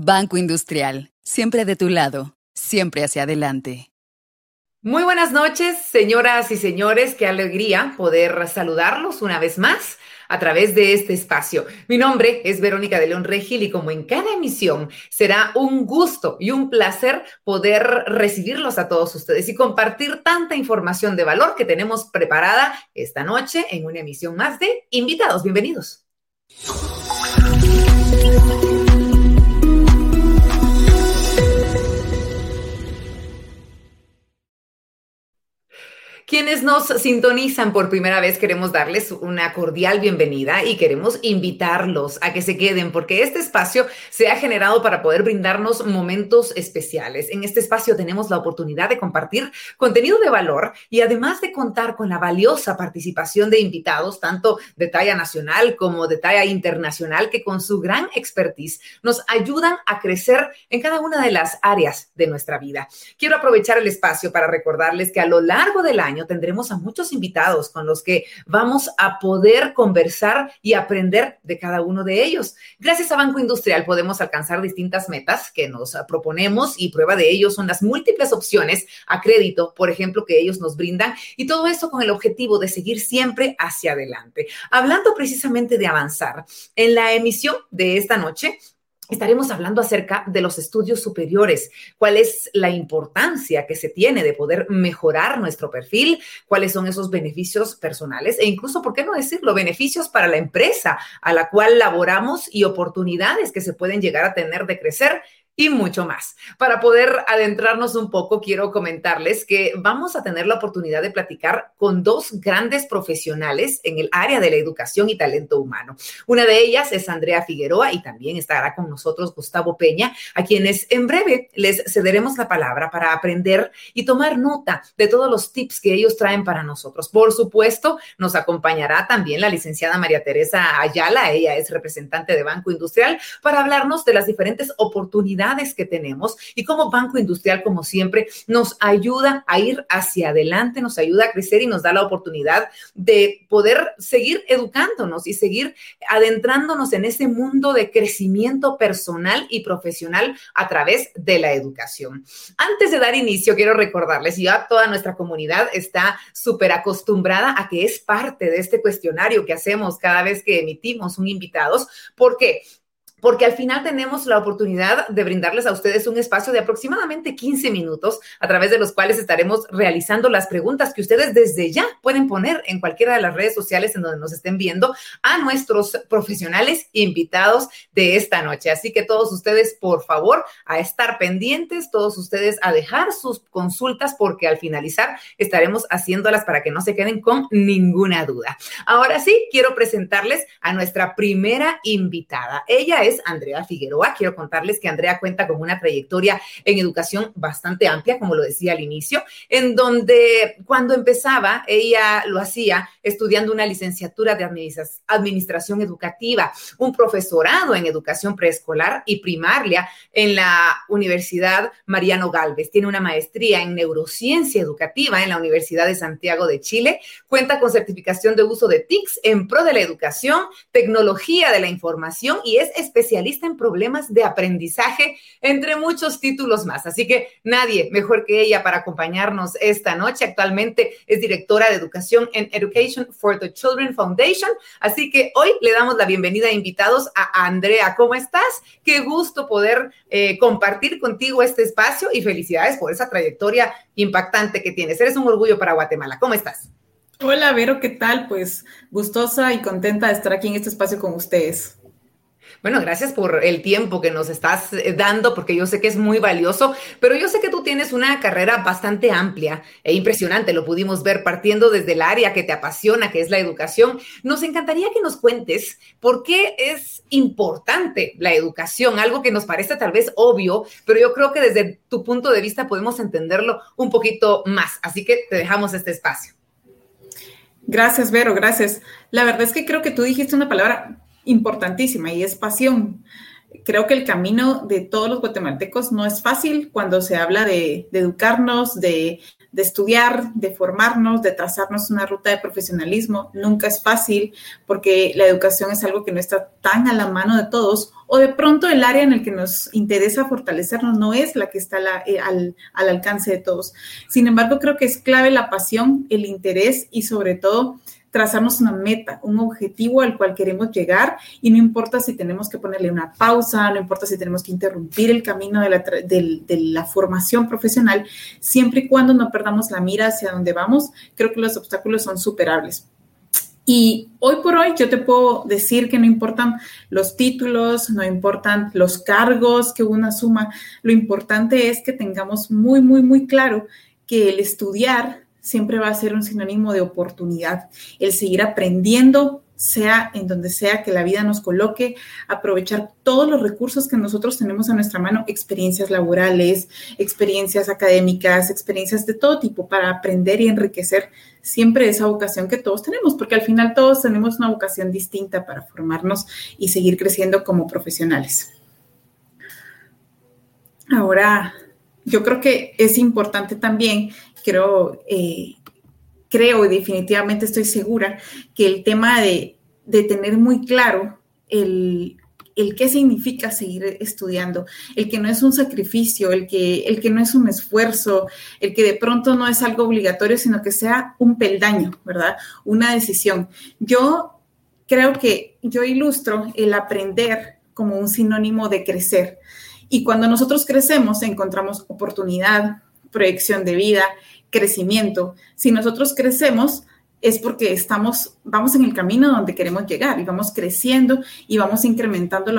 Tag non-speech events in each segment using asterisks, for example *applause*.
Banco Industrial, siempre de tu lado, siempre hacia adelante. Muy buenas noches, señoras y señores, qué alegría poder saludarlos una vez más a través de este espacio. Mi nombre es Verónica de León Regil y como en cada emisión será un gusto y un placer poder recibirlos a todos ustedes y compartir tanta información de valor que tenemos preparada esta noche en una emisión más de invitados. Bienvenidos. Quienes nos sintonizan por primera vez, queremos darles una cordial bienvenida y queremos invitarlos a que se queden porque este espacio se ha generado para poder brindarnos momentos especiales. En este espacio tenemos la oportunidad de compartir contenido de valor y además de contar con la valiosa participación de invitados, tanto de talla nacional como de talla internacional, que con su gran expertise nos ayudan a crecer en cada una de las áreas de nuestra vida. Quiero aprovechar el espacio para recordarles que a lo largo del año, tendremos a muchos invitados con los que vamos a poder conversar y aprender de cada uno de ellos. Gracias a Banco Industrial podemos alcanzar distintas metas que nos proponemos y prueba de ello son las múltiples opciones a crédito, por ejemplo, que ellos nos brindan y todo eso con el objetivo de seguir siempre hacia adelante. Hablando precisamente de avanzar, en la emisión de esta noche Estaremos hablando acerca de los estudios superiores, cuál es la importancia que se tiene de poder mejorar nuestro perfil, cuáles son esos beneficios personales e incluso, ¿por qué no decirlo?, beneficios para la empresa a la cual laboramos y oportunidades que se pueden llegar a tener de crecer y mucho más. Para poder adentrarnos un poco, quiero comentarles que vamos a tener la oportunidad de platicar con dos grandes profesionales en el área de la educación y talento humano. Una de ellas es Andrea Figueroa y también estará con nosotros Gustavo Peña, a quienes en breve les cederemos la palabra para aprender y tomar nota de todos los tips que ellos traen para nosotros. Por supuesto, nos acompañará también la licenciada María Teresa Ayala, ella es representante de Banco Industrial, para hablarnos de las diferentes oportunidades que tenemos y como Banco Industrial, como siempre, nos ayuda a ir hacia adelante, nos ayuda a crecer y nos da la oportunidad de poder seguir educándonos y seguir adentrándonos en ese mundo de crecimiento personal y profesional a través de la educación. Antes de dar inicio, quiero recordarles, ya toda nuestra comunidad está súper acostumbrada a que es parte de este cuestionario que hacemos cada vez que emitimos un invitados. ¿Por qué? Porque al final tenemos la oportunidad de brindarles a ustedes un espacio de aproximadamente 15 minutos a través de los cuales estaremos realizando las preguntas que ustedes desde ya pueden poner en cualquiera de las redes sociales en donde nos estén viendo a nuestros profesionales invitados de esta noche. Así que todos ustedes, por favor, a estar pendientes, todos ustedes a dejar sus consultas porque al finalizar estaremos haciéndolas para que no se queden con ninguna duda. Ahora sí, quiero presentarles a nuestra primera invitada. Ella es es Andrea Figueroa. Quiero contarles que Andrea cuenta con una trayectoria en educación bastante amplia, como lo decía al inicio, en donde cuando empezaba, ella lo hacía estudiando una licenciatura de administración educativa, un profesorado en educación preescolar y primaria en la Universidad Mariano Galvez. Tiene una maestría en neurociencia educativa en la Universidad de Santiago de Chile. Cuenta con certificación de uso de TICS en pro de la educación, tecnología de la información y es especialista especialista en problemas de aprendizaje, entre muchos títulos más. Así que nadie mejor que ella para acompañarnos esta noche. Actualmente es directora de educación en Education for the Children Foundation. Así que hoy le damos la bienvenida invitados a Andrea. ¿Cómo estás? Qué gusto poder eh, compartir contigo este espacio y felicidades por esa trayectoria impactante que tienes. Eres un orgullo para Guatemala. ¿Cómo estás? Hola, Vero, ¿qué tal? Pues gustosa y contenta de estar aquí en este espacio con ustedes. Bueno, gracias por el tiempo que nos estás eh, dando, porque yo sé que es muy valioso, pero yo sé que tú tienes una carrera bastante amplia e impresionante, lo pudimos ver partiendo desde el área que te apasiona, que es la educación. Nos encantaría que nos cuentes por qué es importante la educación, algo que nos parece tal vez obvio, pero yo creo que desde tu punto de vista podemos entenderlo un poquito más. Así que te dejamos este espacio. Gracias, Vero, gracias. La verdad es que creo que tú dijiste una palabra importantísima y es pasión. Creo que el camino de todos los guatemaltecos no es fácil cuando se habla de, educarnos, de, estudiar, de formarnos, de trazarnos una ruta de profesionalismo. Nunca es fácil porque la educación es algo que no está tan a la mano de todos o de pronto el área en el que nos interesa fortalecernos no es la que está eh, al, al alcance de todos. Sin embargo, creo que es clave la pasión, el interés y sobre todo trazarnos una meta, un objetivo al cual queremos llegar y no importa si tenemos que ponerle una pausa, no importa si tenemos que interrumpir el camino de la, de, la, formación profesional, siempre y cuando no perdamos la mira hacia dónde vamos, creo que los obstáculos son superables. Y hoy por hoy yo te puedo decir que no importan los títulos, no importan los cargos que uno asuma, lo importante es que tengamos muy, muy, muy claro que el estudiar siempre va a ser un sinónimo de oportunidad. El seguir aprendiendo, sea en donde sea que la vida nos coloque, aprovechar todos los recursos que nosotros tenemos a nuestra mano, experiencias laborales, experiencias académicas, experiencias de todo tipo para aprender y enriquecer siempre esa vocación que todos tenemos, porque al final todos tenemos una vocación distinta para formarnos y seguir creciendo como profesionales. Ahora, yo creo que es importante también creo, eh, creo y definitivamente estoy segura que el tema de, tener muy claro el, el qué significa seguir estudiando, el que no es un sacrificio, el que, el que no es un esfuerzo, el que de pronto no es algo obligatorio, sino que sea un peldaño, ¿verdad? Una decisión. Yo creo que yo ilustro el aprender como un sinónimo de crecer. Y cuando nosotros crecemos, encontramos oportunidad, proyección de vida, crecimiento. Si nosotros crecemos, es porque estamos, vamos en el camino donde queremos llegar y vamos creciendo y vamos incrementando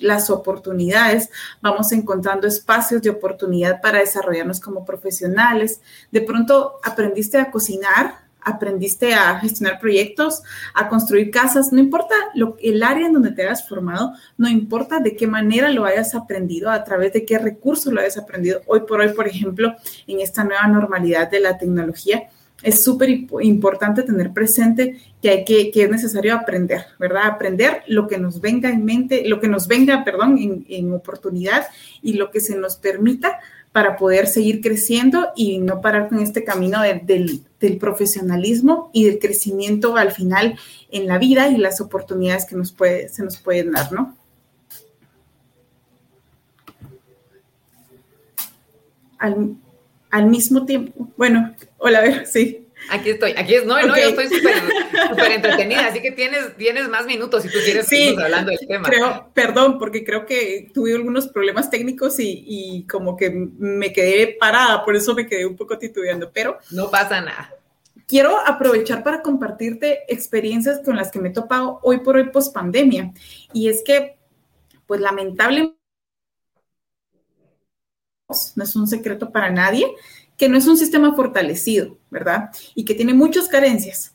las oportunidades, vamos encontrando espacios de oportunidad para desarrollarnos como profesionales. De pronto aprendiste a cocinar, aprendiste a gestionar proyectos, a construir casas, no importa lo, el área en donde te hayas formado, no importa de qué manera lo hayas aprendido, a través de qué recursos lo hayas aprendido. Hoy por hoy, por ejemplo, en esta nueva normalidad de la tecnología, es súper importante tener presente que hay que, que es necesario aprender, ¿verdad? Aprender lo que nos venga en mente, lo que nos venga, perdón, en, en oportunidad y lo que se nos permita para poder seguir creciendo y no parar con este camino del, profesionalismo y del crecimiento al final en la vida y las oportunidades que nos puede, se nos pueden dar, ¿no? Al, al mismo tiempo, bueno, hola, a ver, sí. Aquí estoy, aquí es, no, no, yo estoy súper entretenida, así que tienes, tienes más minutos si tú quieres seguir hablando del tema. Creo, perdón, porque creo que tuve algunos problemas técnicos y, y, como que me quedé parada, por eso me quedé un poco titubeando, pero... No pasa nada. Quiero aprovechar para compartirte experiencias con las que me he topado hoy por hoy post pandemia. Y es que, pues lamentablemente, no es un secreto para nadie, que no es un sistema fortalecido, ¿verdad? Y que tiene muchas carencias.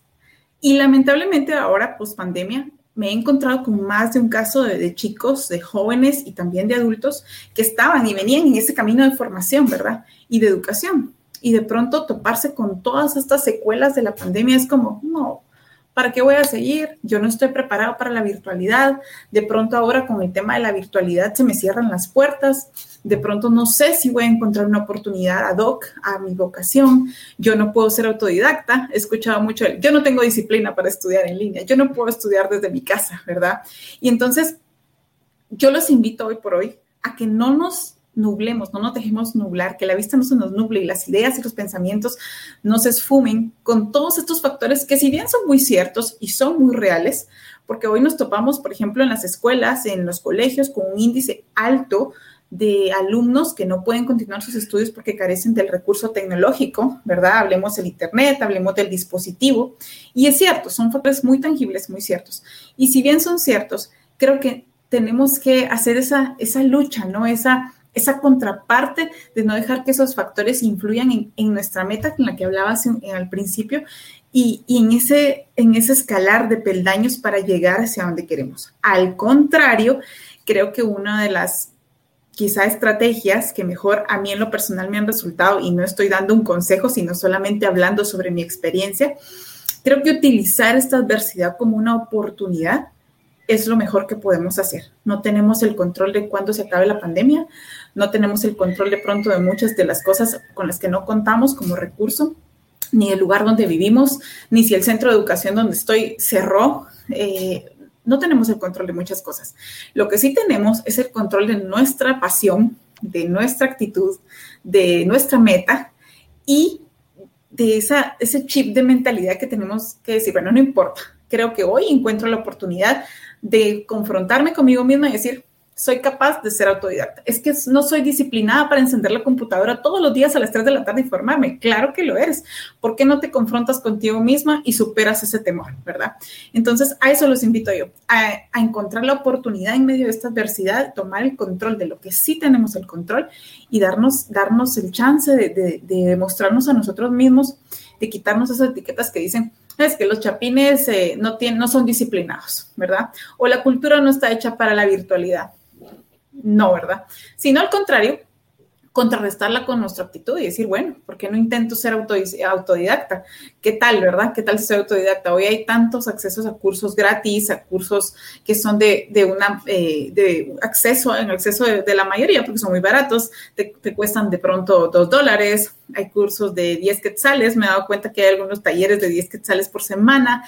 Y lamentablemente ahora, post pandemia, me he encontrado con más de un caso de, chicos, de jóvenes y también de adultos que estaban y venían en ese camino de formación, ¿verdad? Y de educación. Y de pronto toparse con todas estas secuelas de la pandemia es como, no, ¿Para qué voy a seguir? Yo no estoy preparado para la virtualidad. De pronto ahora con el tema de la virtualidad se me cierran las puertas. De pronto no sé si voy a encontrar una oportunidad ad hoc a mi vocación. Yo no puedo ser autodidacta. He escuchado mucho, yo no tengo disciplina para estudiar en línea. Yo no puedo estudiar desde mi casa, ¿verdad? Y entonces yo los invito hoy por hoy a que no nos nublemos, no nos dejemos nublar, que la vista no se nos nuble y las ideas y los pensamientos no se esfumen con todos estos factores que si bien son muy ciertos y son muy reales, porque hoy nos topamos, por ejemplo, en las escuelas, en los colegios, con un índice alto de alumnos que no pueden continuar sus estudios porque carecen del recurso tecnológico, ¿verdad? Hablemos del Internet, hablemos del dispositivo. Y es cierto, son factores muy tangibles, muy ciertos. Y si bien son ciertos, creo que tenemos que hacer esa, esa lucha, ¿no? Esa esa contraparte de no dejar que esos factores influyan en, nuestra meta, con la que hablabas al principio, y, en, ese, en ese escalar de peldaños para llegar hacia donde queremos. Al contrario, creo que una de las quizá estrategias que mejor a mí en lo personal me han resultado, y no estoy dando un consejo, sino solamente hablando sobre mi experiencia, creo que utilizar esta adversidad como una oportunidad es lo mejor que podemos hacer. No tenemos el control de cuándo se acabe la pandemia, no tenemos el control de pronto de muchas de las cosas con las que no contamos como recurso, ni el lugar donde vivimos, ni si el centro de educación donde estoy cerró. Eh, no tenemos el control de muchas cosas. Lo que sí tenemos es el control de nuestra pasión, de nuestra actitud, de nuestra meta y de esa, ese chip de mentalidad que tenemos que decir, bueno, no importa, creo que hoy encuentro la oportunidad de confrontarme conmigo misma y decir, soy capaz de ser autodidacta. Es que no soy disciplinada para encender la computadora todos los días a las 3 de la tarde y formarme. Claro que lo eres. ¿Por qué no te confrontas contigo misma y superas ese temor, verdad? Entonces, a eso los invito yo, a, encontrar la oportunidad en medio de esta adversidad, tomar el control de lo que sí tenemos el control y darnos, darnos el chance de, de, de demostrarnos a nosotros mismos, de quitarnos esas etiquetas que dicen, es que los chapines eh, no, tienen, no son disciplinados, ¿verdad? O la cultura no está hecha para la virtualidad. No, ¿verdad? Sino al contrario, contrarrestarla con nuestra actitud y decir, bueno, ¿por qué no intento ser autodidacta? ¿Qué tal, verdad? ¿Qué tal ser autodidacta? Hoy hay tantos accesos a cursos gratis, a cursos que son de, de una, eh, de acceso, en acceso de, la mayoría, porque son muy baratos, te, te, cuestan de pronto dos dólares, hay cursos de 10 quetzales, me he dado cuenta que hay algunos talleres de 10 quetzales por semana,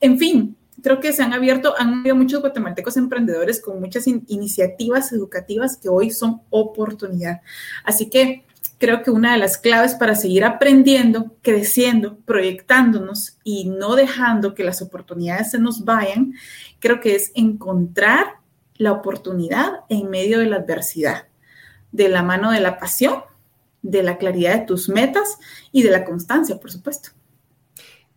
en fin, creo que se han abierto, han habido muchos guatemaltecos emprendedores con muchas iniciativas educativas que hoy son oportunidad. Así que creo que una de las claves para seguir aprendiendo, creciendo, proyectándonos y no dejando que las oportunidades se nos vayan, creo que es encontrar la oportunidad en medio de la adversidad, de la mano de la pasión, de la claridad de tus metas y de la constancia, por supuesto.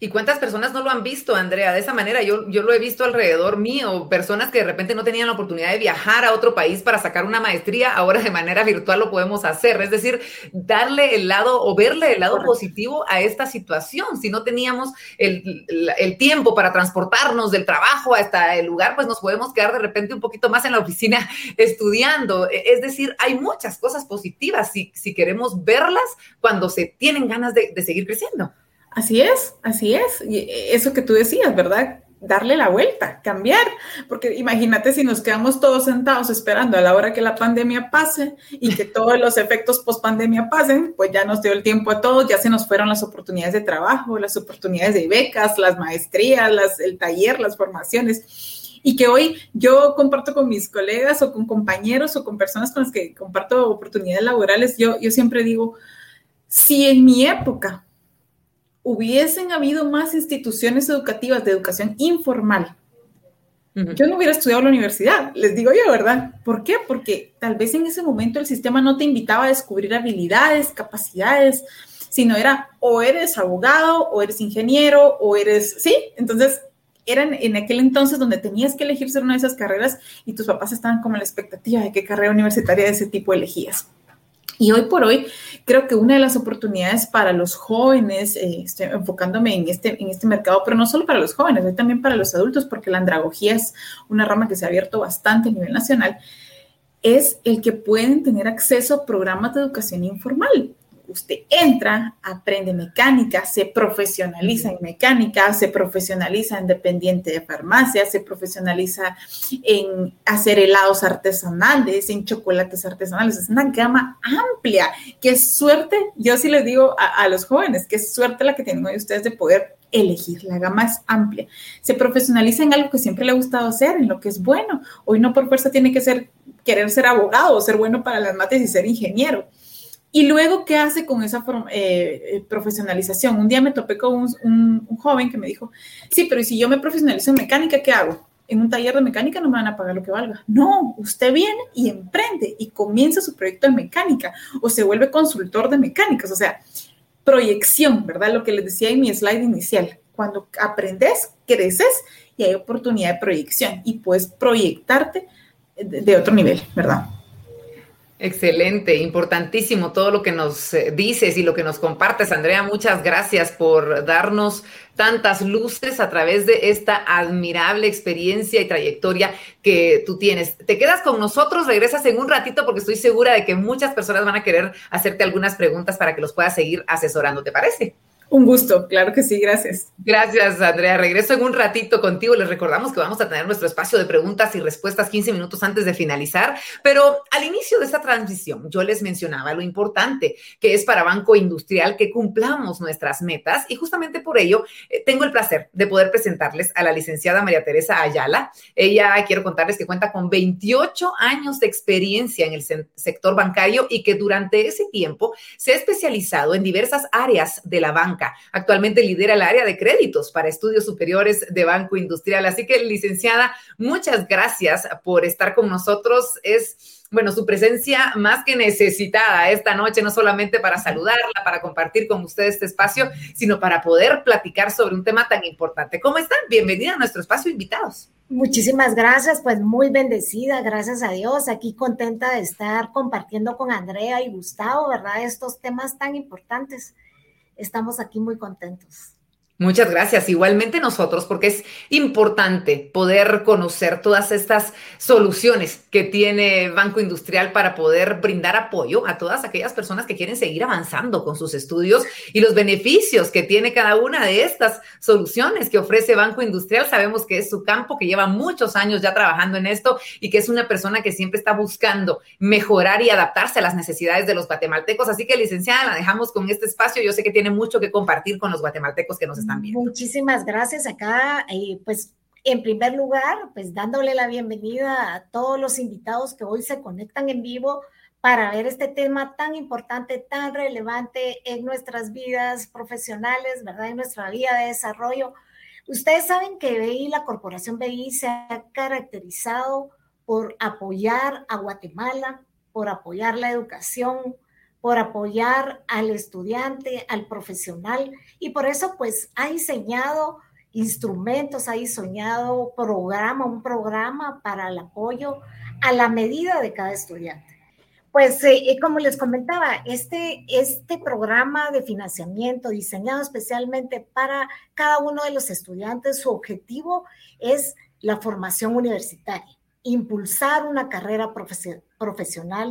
¿Y cuántas personas no lo han visto, Andrea? De esa manera, yo, yo lo he visto alrededor mío, personas que de repente no tenían la oportunidad de viajar a otro país para sacar una maestría, ahora de manera virtual lo podemos hacer. Es decir, darle el lado o verle el lado positivo a esta situación. Si no teníamos el, el, tiempo para transportarnos del trabajo hasta el lugar, pues nos podemos quedar de repente un poquito más en la oficina *laughs* estudiando. E, es decir, hay muchas cosas positivas si, si queremos verlas cuando se tienen ganas de, de seguir creciendo. Así es, así es. Y eso que tú decías, ¿verdad? Darle la vuelta, cambiar, porque imagínate si nos quedamos todos sentados esperando a la hora que la pandemia pase y que *laughs* todos los efectos post pandemia pasen, pues ya nos dio el tiempo a todos, ya se nos fueron las oportunidades de trabajo, las oportunidades de becas, las maestrías, las, el taller, las formaciones y que hoy yo comparto con mis colegas o con compañeros o con personas con las que comparto oportunidades laborales, yo, yo siempre digo, si en mi época hubiesen habido más instituciones educativas de educación informal, yo no hubiera estudiado la universidad, les digo yo, ¿verdad? ¿Por qué? Porque tal vez en ese momento el sistema no te invitaba a descubrir habilidades, capacidades, sino era o eres abogado, o eres ingeniero, o eres, sí, entonces eran en aquel entonces donde tenías que elegir ser una de esas carreras y tus papás estaban como en la expectativa de qué carrera universitaria de ese tipo elegías. Y hoy por hoy creo que una de las oportunidades para los jóvenes, eh, estoy enfocándome en este, en este mercado, pero no solo para los jóvenes, también para los adultos, porque la andragogía es una rama que se ha abierto bastante a nivel nacional, es el que pueden tener acceso a programas de educación informal usted entra, aprende mecánica, se profesionaliza en mecánica, se profesionaliza en dependiente de farmacia, se profesionaliza en hacer helados artesanales, en chocolates artesanales. Es una gama amplia. Qué suerte, yo sí les digo a, los jóvenes, qué suerte la que tienen hoy ustedes de poder elegir, la gama es amplia. Se profesionaliza en algo que siempre le ha gustado hacer, en lo que es bueno. Hoy no por fuerza tiene que ser, querer ser abogado o ser bueno para las mates y ser ingeniero y luego, ¿qué hace con esa eh, eh, profesionalización? Un día me topé con un, joven que me dijo, sí, pero ¿y si yo me profesionalizo en mecánica, qué hago? En un taller de mecánica no me van a pagar lo que valga. No, usted viene y emprende y comienza su proyecto de mecánica o se vuelve consultor de mecánicas. O sea, proyección, ¿verdad? Lo que les decía en mi slide inicial. Cuando aprendes, creces y hay oportunidad de proyección y puedes proyectarte de otro nivel, ¿verdad? Excelente, importantísimo todo lo que nos eh, dices y lo que nos compartes, Andrea. Muchas gracias por darnos tantas luces a través de esta admirable experiencia y trayectoria que tú tienes. Te quedas con nosotros, regresas en un ratito porque estoy segura de que muchas personas van a querer hacerte algunas preguntas para que los puedas seguir asesorando, ¿te parece? Un gusto, claro que sí, gracias. Gracias, Andrea. Regreso en un ratito contigo. Les recordamos que vamos a tener nuestro espacio de preguntas y respuestas 15 minutos antes de finalizar, pero al inicio de esta transición yo les mencionaba lo importante que es para Banco Industrial que cumplamos nuestras metas y justamente por ello eh, tengo el placer de poder presentarles a la licenciada María Teresa Ayala. Ella, quiero contarles que cuenta con 28 años de experiencia en el sector bancario y que durante ese tiempo se ha especializado en diversas áreas de la banca Actualmente lidera el área de créditos para estudios superiores de Banco Industrial. Así que, licenciada, muchas gracias por estar con nosotros. Es bueno, su presencia más que necesitada esta noche, no solamente para saludarla, para compartir con usted este espacio, sino para poder platicar sobre un tema tan importante. ¿Cómo están? Bienvenida a nuestro espacio, invitados. Muchísimas gracias, pues muy bendecida, gracias a Dios, aquí contenta de estar compartiendo con Andrea y Gustavo, ¿verdad? Estos temas tan importantes estamos aquí muy contentos. Muchas gracias. Igualmente nosotros, porque es importante poder conocer todas estas soluciones que tiene Banco Industrial para poder brindar apoyo a todas aquellas personas que quieren seguir avanzando con sus estudios y los beneficios que tiene cada una de estas soluciones que ofrece Banco Industrial. Sabemos que es su campo, que lleva muchos años ya trabajando en esto y que es una persona que siempre está buscando mejorar y adaptarse a las necesidades de los guatemaltecos. Así que, licenciada, la dejamos con este espacio. Yo sé que tiene mucho que compartir con los guatemaltecos que nos están Muchísimas gracias acá. Eh, pues en primer lugar, pues dándole la bienvenida a todos los invitados que hoy se conectan en vivo para ver este tema tan importante, tan relevante en nuestras vidas profesionales, ¿verdad? En nuestra vida de desarrollo. Ustedes saben que BI, la corporación BI, se ha caracterizado por apoyar a Guatemala, por apoyar la educación, por apoyar al estudiante, al profesional, y por eso pues ha diseñado instrumentos, ha diseñado programa, un programa para el apoyo a la medida de cada estudiante. Pues eh, como les comentaba, este, este programa de financiamiento diseñado especialmente para cada uno de los estudiantes, su objetivo es la formación universitaria impulsar una carrera profesional,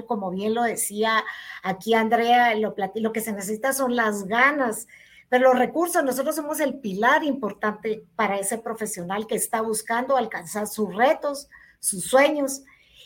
como bien lo decía aquí Andrea, lo, lo que se necesita son las ganas, pero los recursos, nosotros somos el pilar importante para ese profesional que está buscando alcanzar sus retos, sus sueños.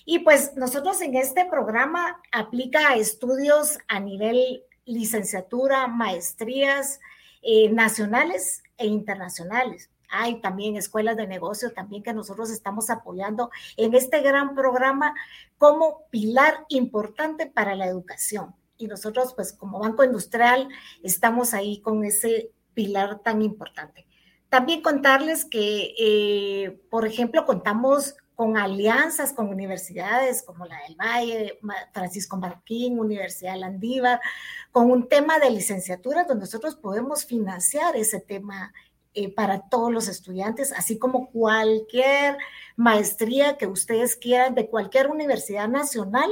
Y pues nosotros en este programa aplica estudios a nivel licenciatura, maestrías eh, nacionales e internacionales. Hay también escuelas de negocio también que nosotros estamos apoyando en este gran programa como pilar importante para la educación. Y nosotros, pues como Banco Industrial, estamos ahí con ese pilar tan importante. También contarles que, eh, por ejemplo, contamos con alianzas con universidades como la del Valle, Francisco Marquín, Universidad Landívar, con un tema de licenciatura donde nosotros podemos financiar ese tema eh, para todos los estudiantes, así como cualquier maestría que ustedes quieran de cualquier universidad nacional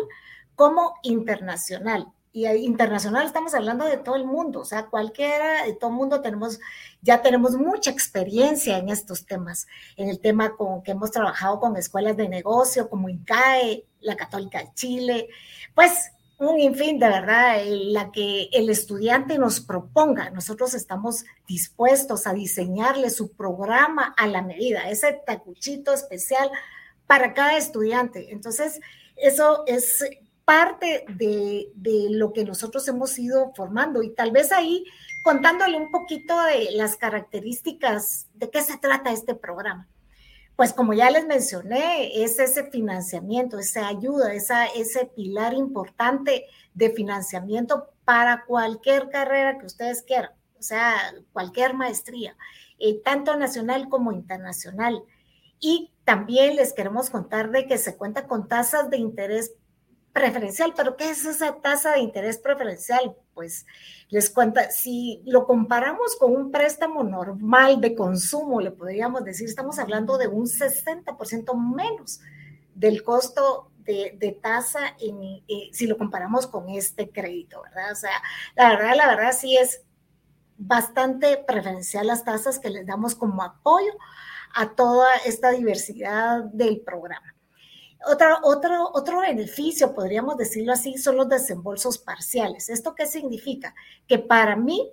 como internacional. Y internacional estamos hablando de todo el mundo, o sea, cualquiera, de todo el mundo tenemos, ya tenemos mucha experiencia en estos temas, en el tema con que hemos trabajado con escuelas de negocio como INCAE, la Católica de Chile, pues un infin de verdad, la que el estudiante nos proponga. Nosotros estamos dispuestos a diseñarle su programa a la medida, ese tacuchito especial para cada estudiante. Entonces, eso es parte de, de lo que nosotros hemos ido formando y tal vez ahí contándole un poquito de las características de qué se trata este programa pues como ya les mencioné, es ese financiamiento, esa ayuda, esa, ese pilar importante de financiamiento para cualquier carrera que ustedes quieran, o sea, cualquier maestría, eh, tanto nacional como internacional. Y también les queremos contar de que se cuenta con tasas de interés preferencial, pero ¿qué es esa tasa de interés preferencial? Pues les cuenta, si lo comparamos con un préstamo normal de consumo, le podríamos decir, estamos hablando de un 60% menos del costo de, tasa eh, si lo comparamos con este crédito, ¿verdad? O sea, la verdad, la verdad sí es bastante preferencial las tasas que les damos como apoyo a toda esta diversidad del programa. Otro, otro, otro beneficio, podríamos decirlo así, son los desembolsos parciales. ¿Esto qué significa? Que para mí,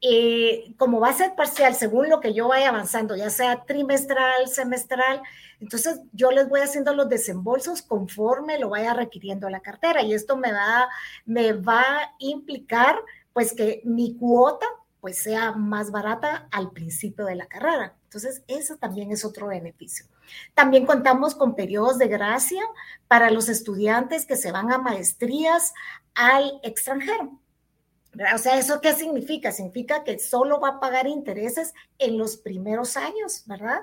eh, como va a ser parcial según lo que yo vaya avanzando, ya sea trimestral, semestral, entonces yo les voy haciendo los desembolsos conforme lo vaya requiriendo la cartera y esto me va, me va a implicar pues que mi cuota pues sea más barata al principio de la carrera. Entonces, eso también es otro beneficio. También contamos con periodos de gracia para los estudiantes que se van a maestrías al extranjero. O sea, ¿eso qué significa? Significa que solo va a pagar intereses en los primeros años, ¿verdad?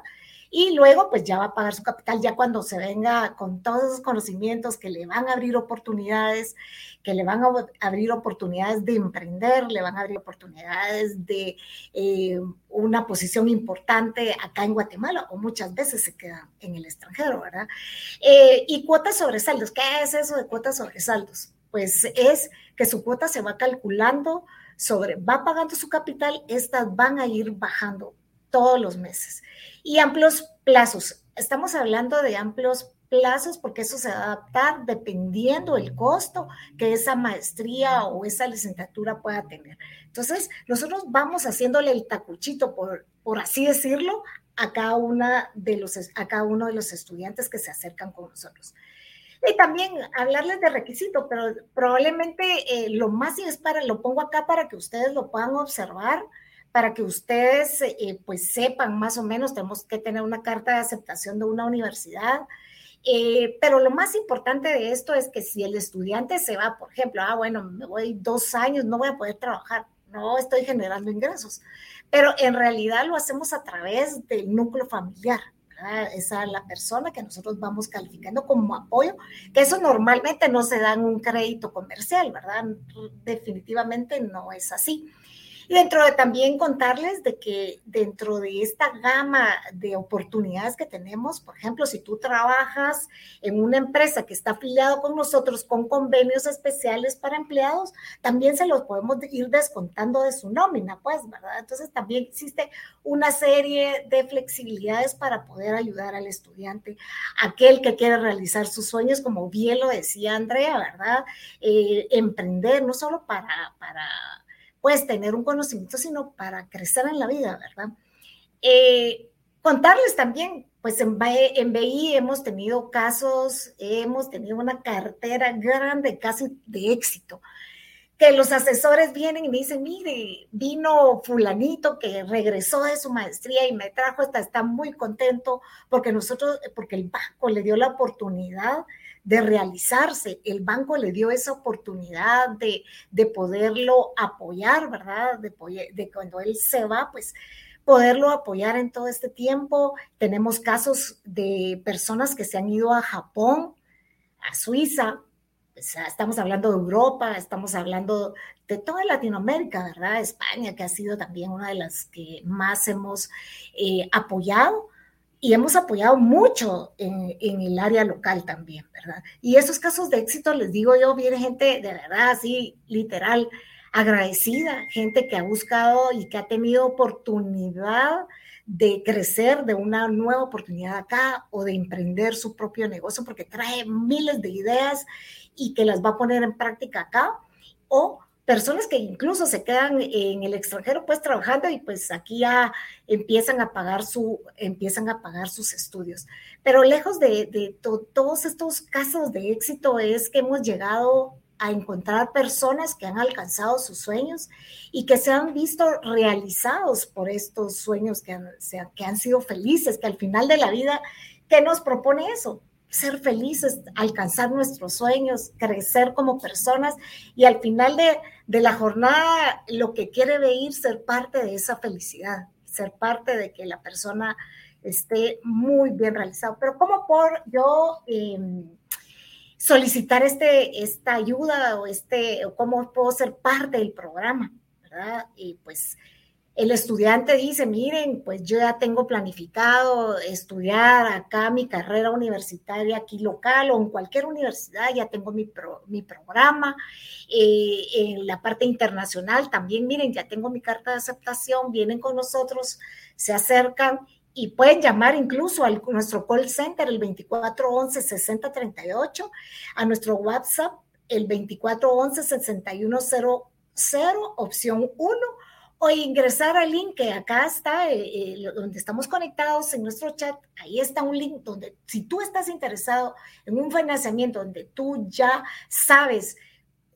Y luego pues ya va a pagar su capital ya cuando se venga con todos esos conocimientos que le van a abrir oportunidades, que le van a abrir oportunidades de emprender, le van a abrir oportunidades de eh, una posición importante acá en Guatemala o muchas veces se quedan en el extranjero, ¿verdad? Eh, y cuotas sobresaldos, ¿qué es eso de cuotas sobresaldos? Pues es que su cuota se va calculando sobre, va pagando su capital, estas van a ir bajando todos los meses. Y amplios plazos. Estamos hablando de amplios plazos porque eso se va a adaptar dependiendo el costo que esa maestría o esa licenciatura pueda tener. Entonces, nosotros vamos haciéndole el tacuchito, por, por así decirlo, a cada, una de los, a cada uno de los estudiantes que se acercan con nosotros. Y también hablarles de requisito, pero probablemente eh, lo más es para, lo pongo acá para que ustedes lo puedan observar para que ustedes eh, pues sepan más o menos, tenemos que tener una carta de aceptación de una universidad. Eh, pero lo más importante de esto es que si el estudiante se va, por ejemplo, ah, bueno, me voy dos años, no voy a poder trabajar, no estoy generando ingresos, pero en realidad lo hacemos a través del núcleo familiar. Esa es la persona que nosotros vamos calificando como apoyo, que eso normalmente no se da en un crédito comercial, ¿verdad? Definitivamente no es así. Y dentro de también contarles de que dentro de esta gama de oportunidades que tenemos, por ejemplo, si tú trabajas en una empresa que está afiliado con nosotros con convenios especiales para empleados, también se los podemos ir descontando de su nómina, pues, ¿verdad? Entonces también existe una serie de flexibilidades para poder ayudar al estudiante, aquel que quiere realizar sus sueños, como bien lo decía Andrea, ¿verdad? Eh, emprender, no solo para, para puedes tener un conocimiento, sino para crecer en la vida, ¿verdad? Eh, contarles también, pues en, en BI hemos tenido casos, hemos tenido una cartera grande, casi de éxito, que los asesores vienen y me dicen, mire, vino fulanito que regresó de su maestría y me trajo esta, está muy contento porque nosotros, porque el banco le dio la oportunidad de realizarse. El banco le dio esa oportunidad de, de poderlo apoyar, ¿verdad? De, cuando él se va, pues poderlo apoyar en todo este tiempo. Tenemos casos de personas que se han ido a Japón, a Suiza, pues, estamos hablando de Europa, estamos hablando de toda Latinoamérica, ¿verdad? España, que ha sido también una de las que más hemos eh, apoyado y hemos apoyado mucho en, el área local también, ¿verdad? Y esos casos de éxito, les digo yo, viene gente de verdad, así, literal, agradecida, gente que ha buscado y que ha tenido oportunidad de crecer, de una nueva oportunidad acá o de emprender su propio negocio porque trae miles de ideas y que las va a poner en práctica acá o personas que incluso se quedan en el extranjero pues trabajando y pues aquí ya empiezan a pagar su empiezan a pagar sus estudios pero lejos de, todos estos casos de éxito es que hemos llegado a encontrar personas que han alcanzado sus sueños y que se han visto realizados por estos sueños que han, que han sido felices, que al final de la vida, ¿qué nos propone eso? Ser felices, alcanzar nuestros sueños, crecer como personas y al final de, la jornada lo que quiere ver ser parte de esa felicidad, ser parte de que la persona esté muy bien realizado. Pero ¿cómo por yo em, solicitar este, esta ayuda o este, cómo puedo ser parte del programa? ¿verdad? Y pues el estudiante dice, miren, pues yo ya tengo planificado estudiar acá mi carrera universitaria aquí local o en cualquier universidad, ya tengo mi, mi programa. Eh, en la parte internacional también, miren, ya tengo mi carta de aceptación, vienen con nosotros, se acercan y pueden llamar incluso a nuestro call center, el 2411-6038, a nuestro WhatsApp, el 2411-6100, opción 1 o ingresar al link que acá está, eh, eh, donde estamos conectados en nuestro chat. Ahí está un link donde si tú estás interesado en un financiamiento donde tú ya sabes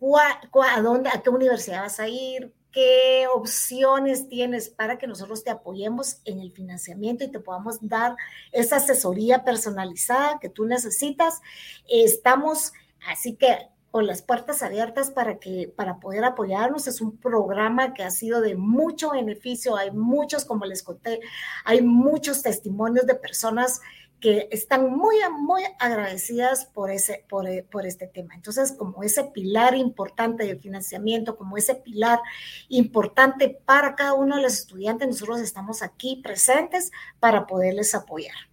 a, dónde, a qué universidad vas a ir, qué opciones tienes para que nosotros te apoyemos en el financiamiento y te podamos dar esa asesoría personalizada que tú necesitas. Estamos, así que con las puertas abiertas para que para poder apoyarnos es un programa que ha sido de mucho beneficio hay muchos como les conté hay muchos testimonios de personas que están muy, muy agradecidas por, ese, por, eh, por, este tema. Entonces, como ese pilar importante del financiamiento, como ese pilar importante para cada uno de los estudiantes, nosotros estamos aquí presentes para poderles apoyar.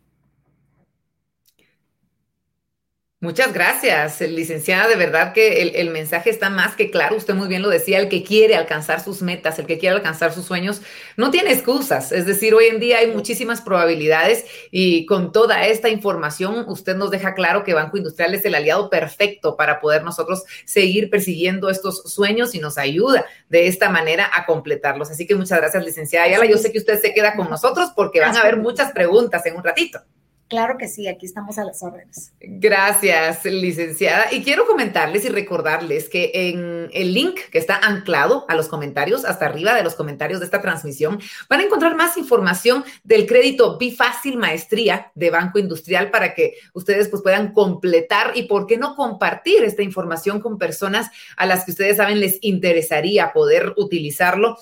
Muchas gracias, licenciada. De verdad que el, mensaje está más que claro. Usted muy bien lo decía, el que quiere alcanzar sus metas, el que quiere alcanzar sus sueños, no tiene excusas. Es decir, hoy en día hay muchísimas probabilidades y con toda esta información usted nos deja claro que Banco Industrial es el aliado perfecto para poder nosotros seguir persiguiendo estos sueños y nos ayuda de esta manera a completarlos. Así que muchas gracias, licenciada Ayala. Yo sé que usted se queda con nosotros porque van a haber muchas preguntas en un ratito. Claro que sí, aquí estamos a las órdenes. Gracias, licenciada. Y quiero comentarles y recordarles que en el link que está anclado a los comentarios, hasta arriba de los comentarios de esta transmisión, van a encontrar más información del crédito Bifácil Maestría de Banco Industrial para que ustedes pues, puedan completar y, ¿por qué no compartir esta información con personas a las que ustedes saben les interesaría poder utilizarlo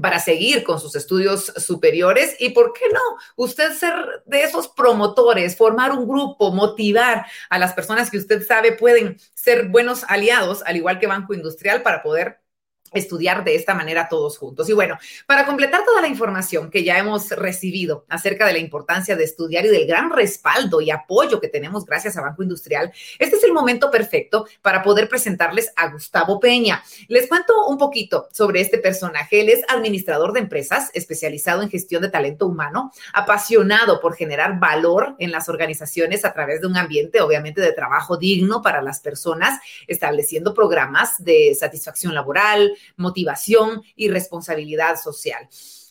para seguir con sus estudios superiores y, ¿por qué no? Usted ser de esos promotores, formar un grupo, motivar a las personas que usted sabe pueden ser buenos aliados, al igual que Banco Industrial, para poder estudiar de esta manera todos juntos. Y bueno, para completar toda la información que ya hemos recibido acerca de la importancia de estudiar y del gran respaldo y apoyo que tenemos gracias a Banco Industrial, este es el momento perfecto para poder presentarles a Gustavo Peña. Les cuento un poquito sobre este personaje. Él es administrador de empresas, especializado en gestión de talento humano, apasionado por generar valor en las organizaciones a través de un ambiente, obviamente, de trabajo digno para las personas, estableciendo programas de satisfacción laboral, motivación y responsabilidad social.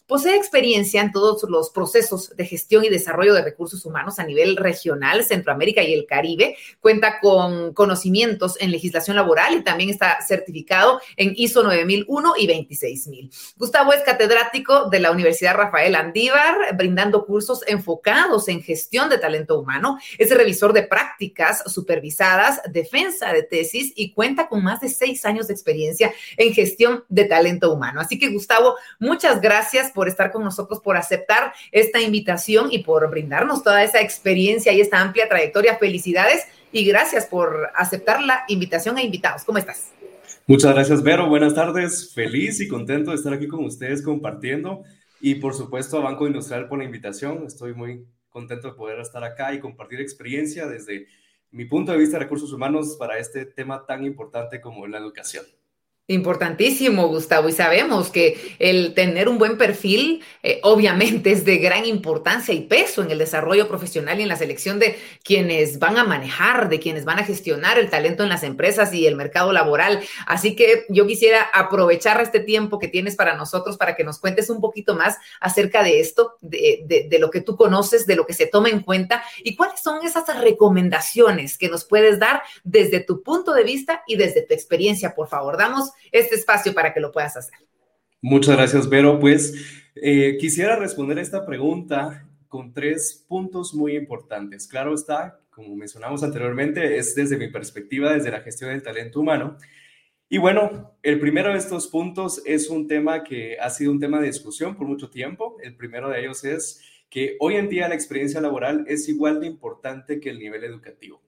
Posee experiencia en todos los procesos de gestión y desarrollo de recursos humanos a nivel regional, Centroamérica y el Caribe. Cuenta con conocimientos en legislación laboral y también está certificado en ISO 9001 y 26000. Gustavo es catedrático de la Universidad Rafael Andívar, brindando cursos enfocados en gestión de talento humano. Es revisor de prácticas supervisadas, defensa de tesis y cuenta con más de seis años de experiencia en gestión de talento humano. Así que, Gustavo, muchas gracias por estar con nosotros, por aceptar esta invitación y por brindarnos toda esa experiencia y esta amplia trayectoria. Felicidades y gracias por aceptar la invitación a invitados. ¿Cómo estás? Muchas gracias, Vero. Buenas tardes. Feliz y contento de estar aquí con ustedes compartiendo. Y por supuesto a Banco Industrial por la invitación. Estoy muy contento de poder estar acá y compartir experiencia desde mi punto de vista de recursos humanos para este tema tan importante como la educación. Importantísimo, Gustavo. Y sabemos que el tener un buen perfil eh, obviamente es de gran importancia y peso en el desarrollo profesional y en la selección de quienes van a manejar, de quienes van a gestionar el talento en las empresas y el mercado laboral. Así que yo quisiera aprovechar este tiempo que tienes para nosotros para que nos cuentes un poquito más acerca de esto, de, de lo que tú conoces, de lo que se toma en cuenta y cuáles son esas recomendaciones que nos puedes dar desde tu punto de vista y desde tu experiencia. Por favor, damos este espacio para que lo puedas hacer. Muchas gracias, Vero. Pues eh, quisiera responder esta pregunta con tres puntos muy importantes. Claro está, como mencionamos anteriormente, es desde mi perspectiva, desde la gestión del talento humano. Y bueno, el primero de estos puntos es un tema que ha sido un tema de discusión por mucho tiempo. El primero de ellos es que hoy en día la experiencia laboral es igual de importante que el nivel educativo.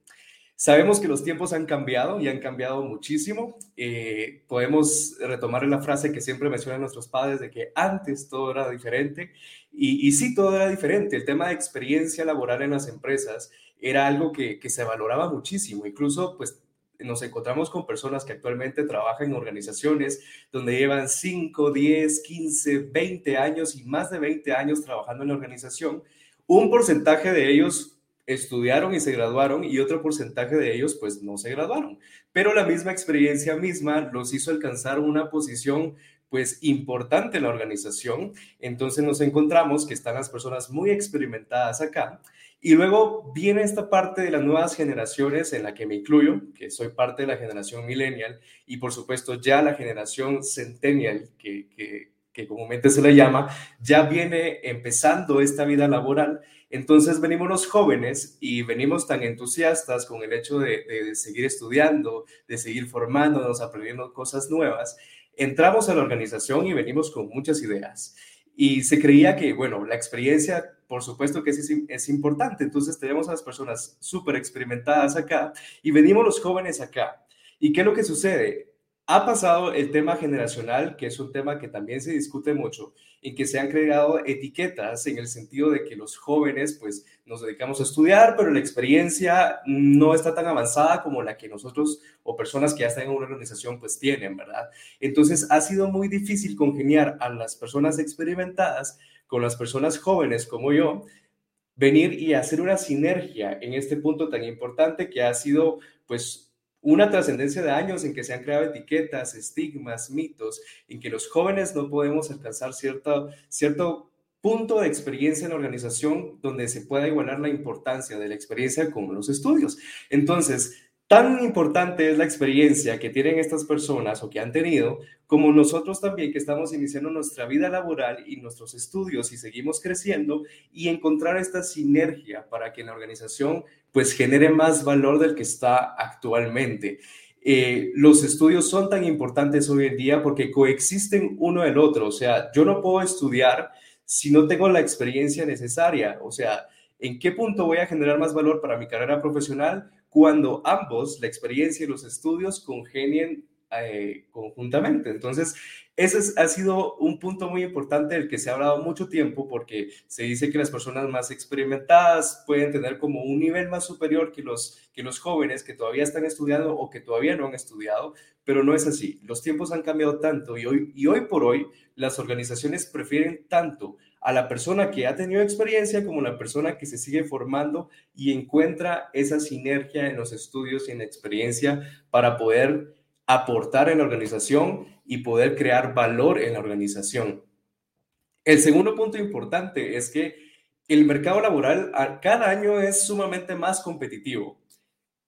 Sabemos que los tiempos han cambiado y han cambiado muchísimo. Eh, podemos retomar la frase que siempre mencionan nuestros padres de que antes todo era diferente. Y, sí, todo era diferente. El tema de experiencia laboral en las empresas era algo que, que se valoraba muchísimo. Incluso, pues, nos encontramos con personas que actualmente trabajan en organizaciones donde llevan 5, 10, 15, 20 años y más de 20 años trabajando en la organización. Un porcentaje de ellos estudiaron y se graduaron y otro porcentaje de ellos pues no se graduaron. Pero la misma experiencia misma los hizo alcanzar una posición pues importante en la organización. Entonces nos encontramos que están las personas muy experimentadas acá y luego viene esta parte de las nuevas generaciones en la que me incluyo, que soy parte de la generación millennial y por supuesto ya la generación centennial, que, que, que comúnmente se le llama, ya viene empezando esta vida laboral. Entonces venimos los jóvenes y venimos tan entusiastas con el hecho de, seguir estudiando, de seguir formándonos, aprendiendo cosas nuevas. Entramos a la organización y venimos con muchas ideas. Y se creía que, bueno, la experiencia, por supuesto que es, es importante. Entonces tenemos a las personas súper experimentadas acá y venimos los jóvenes acá. ¿Y qué es lo que sucede? Ha pasado el tema generacional, que es un tema que también se discute mucho, en que se han creado etiquetas en el sentido de que los jóvenes pues nos dedicamos a estudiar, pero la experiencia no está tan avanzada como la que nosotros o personas que ya están en una organización pues tienen, ¿verdad? Entonces ha sido muy difícil congeniar a las personas experimentadas con las personas jóvenes como yo, venir y hacer una sinergia en este punto tan importante que ha sido pues una trascendencia de años en que se han creado etiquetas, estigmas, mitos, en que los jóvenes no podemos alcanzar cierto, cierto punto de experiencia en la organización donde se pueda igualar la importancia de la experiencia con los estudios. Entonces, Tan importante es la experiencia que tienen estas personas o que han tenido, como nosotros también que estamos iniciando nuestra vida laboral y nuestros estudios y seguimos creciendo y encontrar esta sinergia para que la organización pues genere más valor del que está actualmente. Eh, los estudios son tan importantes hoy en día porque coexisten uno del otro. O sea, yo no puedo estudiar si no tengo la experiencia necesaria. O sea, ¿en qué punto voy a generar más valor para mi carrera profesional? Cuando ambos, la experiencia y los estudios, congenien eh, conjuntamente. Entonces, ese ha sido un punto muy importante del que se ha hablado mucho tiempo porque se dice que las personas más experimentadas pueden tener como un nivel más superior que los, que los jóvenes que todavía están estudiando o que todavía no han estudiado, pero no es así. Los tiempos han cambiado tanto y hoy, y hoy por hoy las organizaciones prefieren tanto a la persona que ha tenido experiencia como la persona que se sigue formando y encuentra esa sinergia en los estudios y en la experiencia para poder aportar en la organización y poder crear valor en la organización. El segundo punto importante es que el mercado laboral cada año es sumamente más competitivo.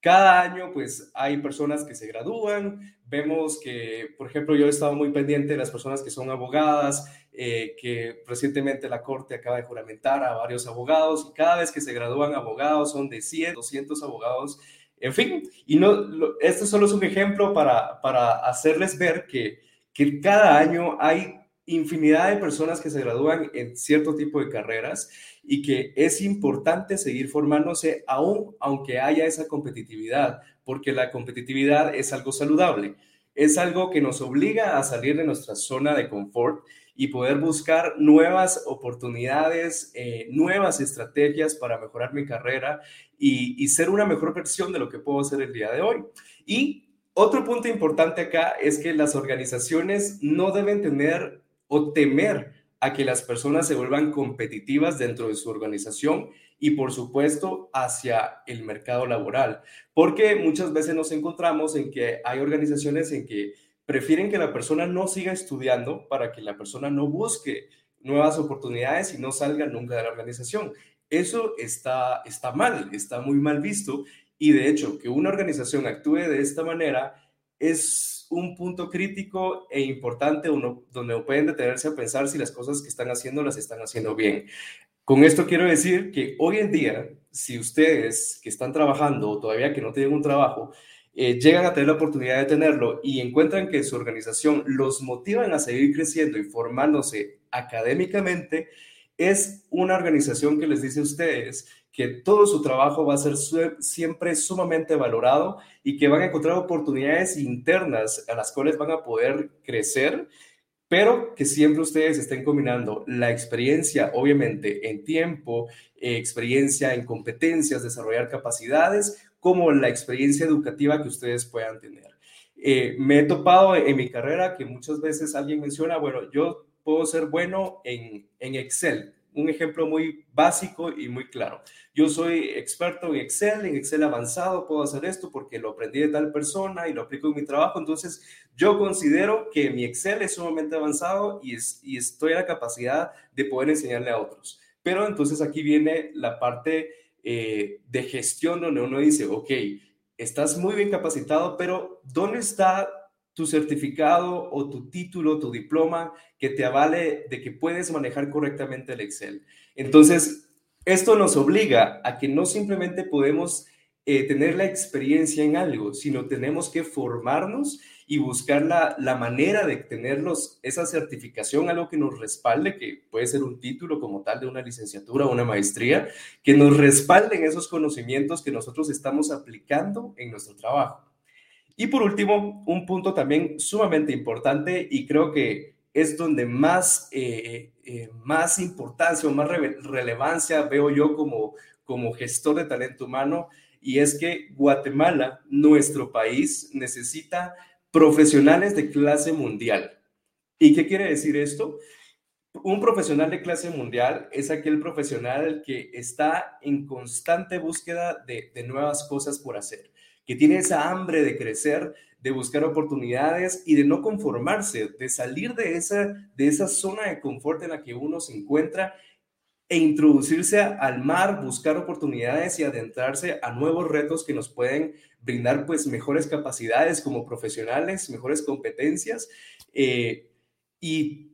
Cada año, pues, hay personas que se gradúan. Vemos que, por ejemplo, yo he estado muy pendiente de las personas que son abogadas, eh, que recientemente la Corte acaba de juramentar a varios abogados y cada vez que se gradúan abogados son de 100, 200 abogados. En fin, y no, esto solo es un ejemplo para, para hacerles ver que, que cada año hay infinidad de personas que se gradúan en cierto tipo de carreras y que es importante seguir formándose aún aunque haya esa competitividad, porque la competitividad es algo saludable, es algo que nos obliga a salir de nuestra zona de confort y poder buscar nuevas oportunidades, eh, nuevas estrategias para mejorar mi carrera y, ser una mejor versión de lo que puedo ser el día de hoy. Y otro punto importante acá es que las organizaciones no deben tener o temer a que las personas se vuelvan competitivas dentro de su organización y por supuesto hacia el mercado laboral, porque muchas veces nos encontramos en que hay organizaciones en que prefieren que la persona no siga estudiando para que la persona no busque nuevas oportunidades y no salga nunca de la organización. Eso está, está mal, está muy mal visto y de hecho que una organización actúe de esta manera es un punto crítico e importante donde pueden detenerse a pensar si las cosas que están haciendo las están haciendo bien. Con esto quiero decir que hoy en día, si ustedes que están trabajando o todavía que no tienen un trabajo, eh, llegan a tener la oportunidad de tenerlo y encuentran que su organización los motivan a seguir creciendo y formándose académicamente, es una organización que les dice a ustedes que todo su trabajo va a ser siempre sumamente valorado y que van a encontrar oportunidades internas a las cuales van a poder crecer, pero que siempre ustedes estén combinando la experiencia, obviamente, en tiempo, eh, experiencia en competencias, desarrollar capacidades, como la experiencia educativa que ustedes puedan tener. Eh, me he topado en mi carrera que muchas veces alguien menciona, bueno, yo puedo ser bueno en, en Excel, un ejemplo muy básico y muy claro. Yo soy experto en Excel, en Excel avanzado, puedo hacer esto porque lo aprendí de tal persona y lo aplico en mi trabajo. Entonces, yo considero que mi Excel es sumamente avanzado y, es, y estoy a la capacidad de poder enseñarle a otros. Pero entonces aquí viene la parte eh, de gestión donde uno dice, ok, estás muy bien capacitado, pero ¿dónde está tu certificado o tu título, tu diploma que te avale de que puedes manejar correctamente el Excel? Entonces, esto nos obliga a que no simplemente podemos eh, tener la experiencia en algo, sino tenemos que formarnos y buscar la, la manera de tenerlos, esa certificación, algo que nos respalde, que puede ser un título como tal de una licenciatura o una maestría, que nos respalden esos conocimientos que nosotros estamos aplicando en nuestro trabajo. Y por último, un punto también sumamente importante y creo que es donde más, eh, eh, más importancia o más relevancia veo yo como, como gestor de talento humano, y es que Guatemala, nuestro país, necesita profesionales de clase mundial. ¿Y qué quiere decir esto? Un profesional de clase mundial es aquel profesional que está en constante búsqueda de, de nuevas cosas por hacer, que tiene esa hambre de crecer, de buscar oportunidades y de no conformarse, de salir de esa, de esa zona de confort en la que uno se encuentra e introducirse al mar, buscar oportunidades y adentrarse a nuevos retos que nos pueden brindar pues mejores capacidades como profesionales, mejores competencias eh, y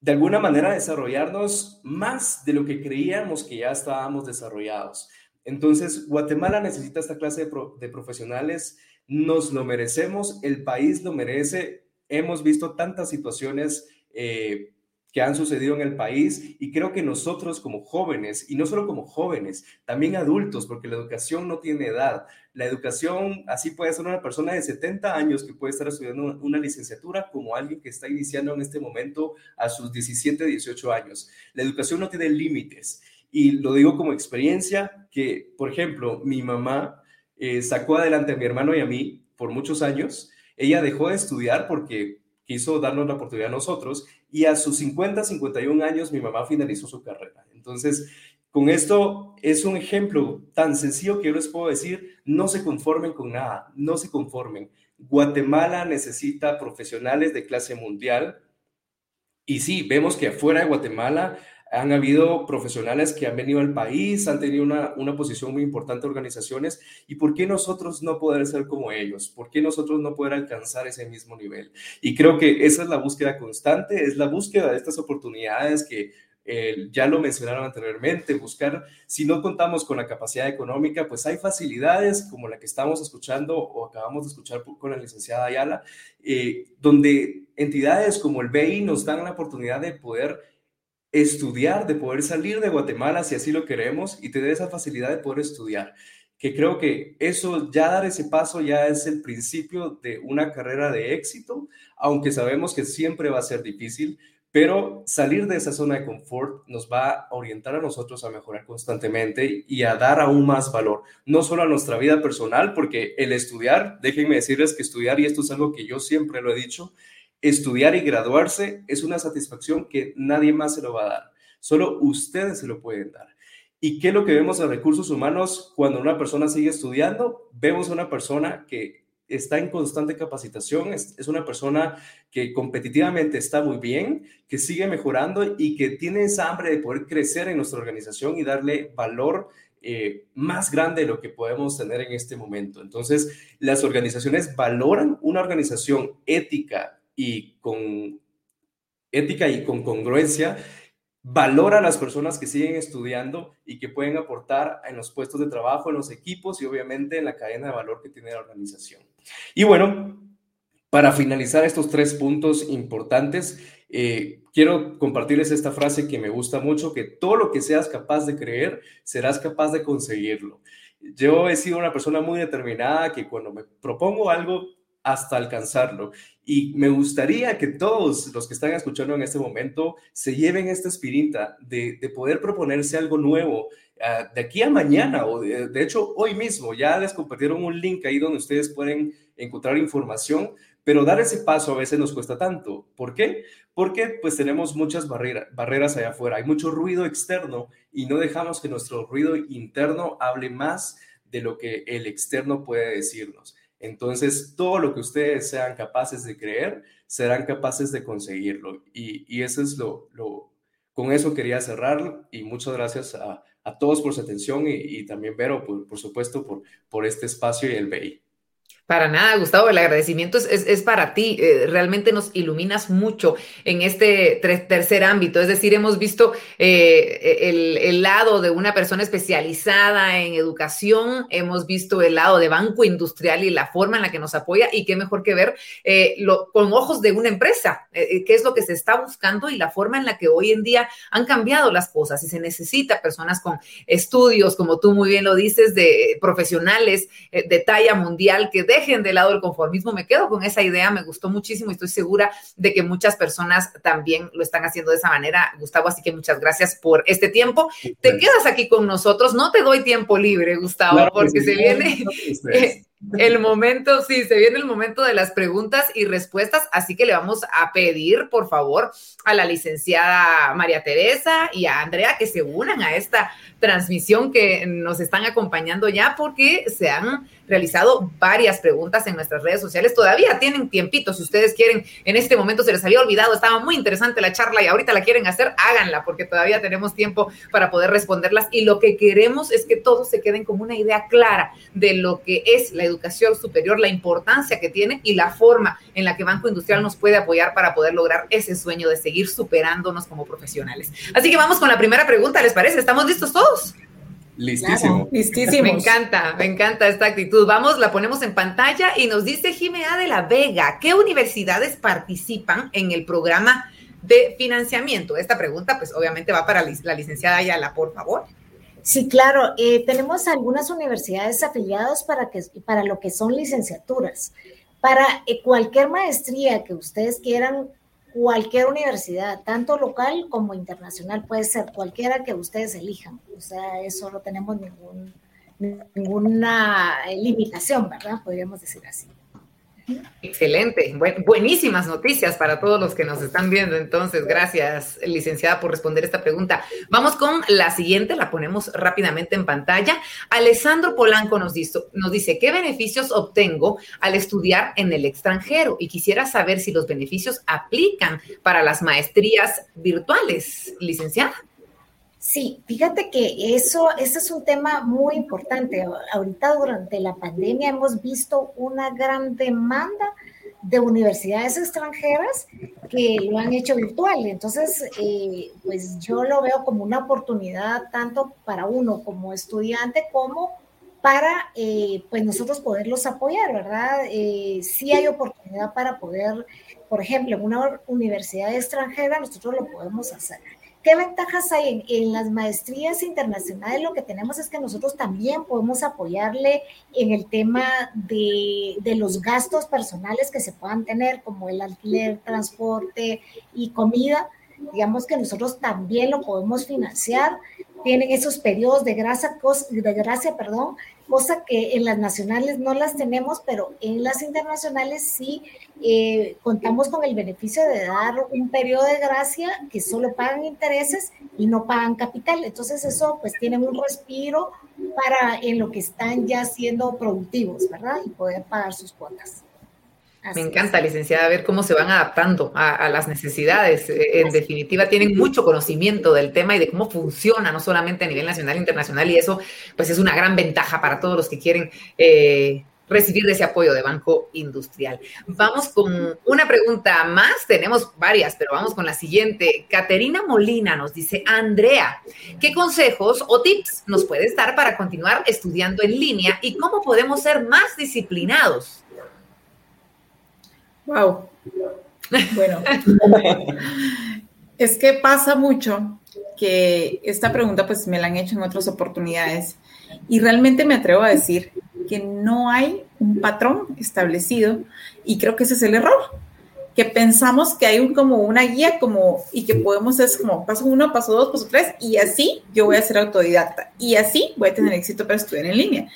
de alguna manera desarrollarnos más de lo que creíamos que ya estábamos desarrollados. Entonces, Guatemala necesita esta clase de, profesionales, nos lo merecemos, el país lo merece. Hemos visto tantas situaciones eh, que han sucedido en el país y creo que nosotros como jóvenes, y no solo como jóvenes, también adultos, porque la educación no tiene edad. La educación, así puede ser una persona de 70 años que puede estar estudiando una licenciatura como alguien que está iniciando en este momento a sus 17, 18 años. La educación no tiene límites. Y lo digo como experiencia que, por ejemplo, mi mamá eh, sacó adelante a mi hermano y a mí por muchos años. Ella dejó de estudiar porque quiso darnos la oportunidad a nosotros y a sus 50, 51 años mi mamá finalizó su carrera. Entonces, con esto es un ejemplo tan sencillo que yo les puedo decir, no se conformen con nada, no se conformen. Guatemala necesita profesionales de clase mundial y sí, vemos que afuera de Guatemala han habido profesionales que han venido al país, han tenido una, una, posición muy importante en organizaciones, y ¿por qué nosotros no poder ser como ellos? ¿Por qué nosotros no poder alcanzar ese mismo nivel? Y creo que esa es la búsqueda constante, es la búsqueda de estas oportunidades que eh, ya lo mencionaron anteriormente, buscar, si no contamos con la capacidad económica, pues hay facilidades como la que estamos escuchando o acabamos de escuchar con la licenciada Ayala, eh, donde entidades como el BI nos dan la oportunidad de poder estudiar, de poder salir de Guatemala si así lo queremos y tener esa facilidad de poder estudiar. Que creo que eso, ya dar ese paso ya es el principio de una carrera de éxito, aunque sabemos que siempre va a ser difícil, pero salir de esa zona de confort nos va a orientar a nosotros a mejorar constantemente y a dar aún más valor, no solo a nuestra vida personal, porque el estudiar, déjenme decirles que estudiar, y esto es algo que yo siempre lo he dicho, estudiar y graduarse es una satisfacción que nadie más se lo va a dar. Solo ustedes se lo pueden dar. ¿Y qué es lo que vemos en recursos humanos cuando una persona sigue estudiando? Vemos a una persona que está en constante capacitación, es, una persona que competitivamente está muy bien, que sigue mejorando y que tiene esa hambre de poder crecer en nuestra organización y darle valor eh, más grande de lo que podemos tener en este momento. Entonces, las organizaciones valoran una organización ética, y con ética y con congruencia, valora a las personas que siguen estudiando y que pueden aportar en los puestos de trabajo, en los equipos y obviamente en la cadena de valor que tiene la organización. Y bueno, para finalizar estos tres puntos importantes, eh, quiero compartirles esta frase que me gusta mucho, que todo lo que seas capaz de creer, serás capaz de conseguirlo. Yo he sido una persona muy determinada que cuando me propongo algo, hasta alcanzarlo. Y me gustaría que todos los que están escuchando en este momento se lleven esta espirita de, poder proponerse algo nuevo ah, de aquí a mañana o de, hecho hoy mismo. Ya les compartieron un link ahí donde ustedes pueden encontrar información, pero dar ese paso a veces nos cuesta tanto. ¿Por qué? Porque pues tenemos muchas barreras allá afuera, hay mucho ruido externo y no dejamos que nuestro ruido interno hable más de lo que el externo puede decirnos. Entonces, todo lo que ustedes sean capaces de creer, serán capaces de conseguirlo. Y, eso es lo, lo, con eso quería cerrar y muchas gracias a, todos por su atención y, también Vero, por, por supuesto, por, por este espacio y el BI. Para nada, Gustavo, el agradecimiento es, para ti. Eh, realmente nos iluminas mucho en este tercer ámbito. Es decir, hemos visto eh, el, lado de una persona especializada en educación, hemos visto el lado de banco industrial y la forma en la que nos apoya y qué mejor que ver eh, con ojos de una empresa, qué es lo que se está buscando y la forma en la que hoy en día han cambiado las cosas y se necesita personas con estudios, como tú muy bien lo dices, de profesionales de talla mundial que dejen dejen de lado el conformismo. Me quedo con esa idea, me gustó muchísimo y estoy segura de que muchas personas también lo están haciendo de esa manera, Gustavo. Así que muchas gracias por este tiempo. Te quedas aquí con nosotros. No te doy tiempo libre, Gustavo, porque se viene *laughs* *laughs* el momento, sí, se viene el momento de las preguntas y respuestas. Así que le vamos a pedir, por favor, a la licenciada María Teresa y a Andrea que se unan a esta transmisión que nos están acompañando ya porque se han realizado varias preguntas en nuestras redes sociales. Todavía tienen tiempito, si ustedes quieren, en este momento se les había olvidado, estaba muy interesante la charla y ahorita la quieren hacer, háganla porque todavía tenemos tiempo para poder responderlas y lo que queremos es que todos se queden con una idea clara de lo que es la educación superior, la importancia que tiene y la forma en la que Banco Industrial nos puede apoyar para poder lograr ese sueño de seguir superándonos como profesionales. Así que vamos con la primera pregunta, ¿les parece? ¿Estamos listos todos? Listísimo. listísimo. Me encanta, me encanta esta actitud. Vamos, la ponemos en pantalla y nos dice Jimena de la Vega, ¿qué universidades participan en el programa de financiamiento? Esta pregunta, pues obviamente va para la licenciada Ayala, por favor. Sí, claro. Eh, tenemos algunas universidades afiliadas para, que, para lo que son licenciaturas. Para eh, cualquier maestría que ustedes quieran cualquier universidad, tanto local como internacional, puede ser cualquiera que ustedes elijan. O sea, eso no tenemos ningún, ninguna limitación, ¿verdad? Podríamos decir así. Excelente, buenísimas noticias para todos los que nos están viendo. Entonces, gracias, licenciada, por responder esta pregunta. Vamos con la siguiente, la ponemos rápidamente en pantalla. Alessandro Polanco nos nos dice, ¿qué beneficios obtengo al estudiar en el extranjero? Y quisiera saber si los beneficios aplican para las maestrías virtuales, licenciada. Sí, fíjate que eso, ese es un tema muy importante. Ahorita durante la pandemia hemos visto una gran demanda de universidades extranjeras que lo han hecho virtual. Entonces, eh, pues yo lo veo como una oportunidad tanto para uno como estudiante como para eh, pues nosotros poderlos apoyar, ¿verdad? Eh, sí hay oportunidad para poder, por ejemplo, en una universidad extranjera nosotros lo podemos hacer. ¿Qué ventajas hay en, las maestrías internacionales? Lo que tenemos es que nosotros también podemos apoyarle en el tema de, de, los gastos personales que se puedan tener, como el alquiler, transporte y comida. Digamos que nosotros también lo podemos financiar. Tienen esos periodos de gracia, de gracia perdón, cosa que en las nacionales no las tenemos, pero en las internacionales sí eh, contamos con el beneficio de dar un periodo de gracia que solo pagan intereses y no pagan capital. Entonces eso pues tienen un respiro para en lo que están ya siendo productivos, ¿verdad? Y poder pagar sus cuotas. Me encanta, licenciada, ver cómo se van adaptando a, las necesidades. Eh, en definitiva, tienen mucho conocimiento del tema y de cómo funciona, no solamente a nivel nacional e internacional, y eso pues es una gran ventaja para todos los que quieren eh, recibir ese apoyo de Banco Industrial. Vamos con una pregunta más, tenemos varias, pero vamos con la siguiente. Caterina Molina nos dice, Andrea, ¿qué consejos o tips nos puedes dar para continuar estudiando en línea y cómo podemos ser más disciplinados? Wow. Bueno, es que pasa mucho que esta pregunta pues me la han hecho en otras oportunidades y realmente me atrevo a decir que no hay un patrón establecido y creo que ese es el error que pensamos que hay un, como una guía como, y que podemos es como paso uno, paso dos, paso tres, y así yo voy a ser autodidacta, y así voy a tener éxito para estudiar en línea.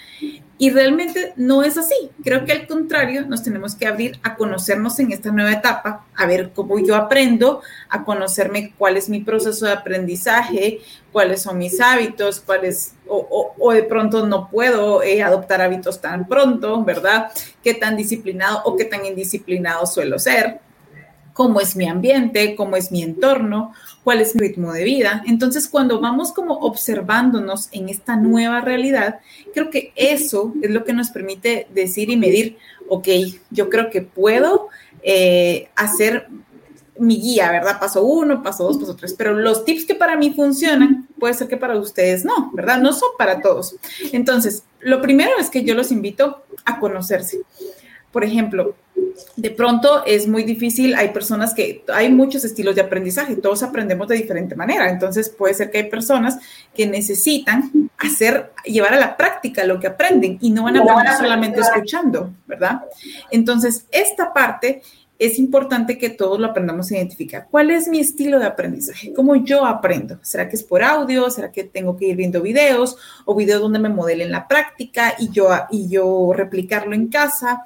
Y realmente no es así. Creo que al contrario, nos tenemos que abrir a conocernos en esta nueva etapa, a ver cómo yo aprendo, a conocerme cuál es mi proceso de aprendizaje, cuáles son mis hábitos, cuáles, o, o, de pronto no puedo eh, adoptar hábitos tan pronto, ¿verdad? ¿Qué tan disciplinado o qué tan indisciplinado suelo ser? Cómo es mi ambiente, cómo es mi entorno, cuál es mi ritmo de vida. Entonces, cuando vamos como observándonos en esta nueva realidad, creo que eso es lo que nos permite decir y medir, ok, yo creo que puedo eh, hacer mi guía, ¿verdad? Paso uno, paso dos, paso tres, pero los tips que para mí funcionan, puede ser que para ustedes no, ¿verdad? No son para todos. Entonces, lo primero es que yo los invito a conocerse. Por ejemplo, de pronto es muy difícil, hay personas que, hay muchos estilos de aprendizaje, todos aprendemos de diferente manera, entonces puede ser que hay personas que necesitan hacer, llevar a la práctica lo que aprenden y no van a aprender solamente escuchando, ¿verdad? Entonces, esta parte es importante que todos lo aprendamos a identificar. ¿Cuál es mi estilo de aprendizaje? ¿Cómo yo aprendo? ¿Será que es por audio? ¿Será que tengo que ir viendo videos o videos donde me modelen la práctica y yo, y yo replicarlo en casa?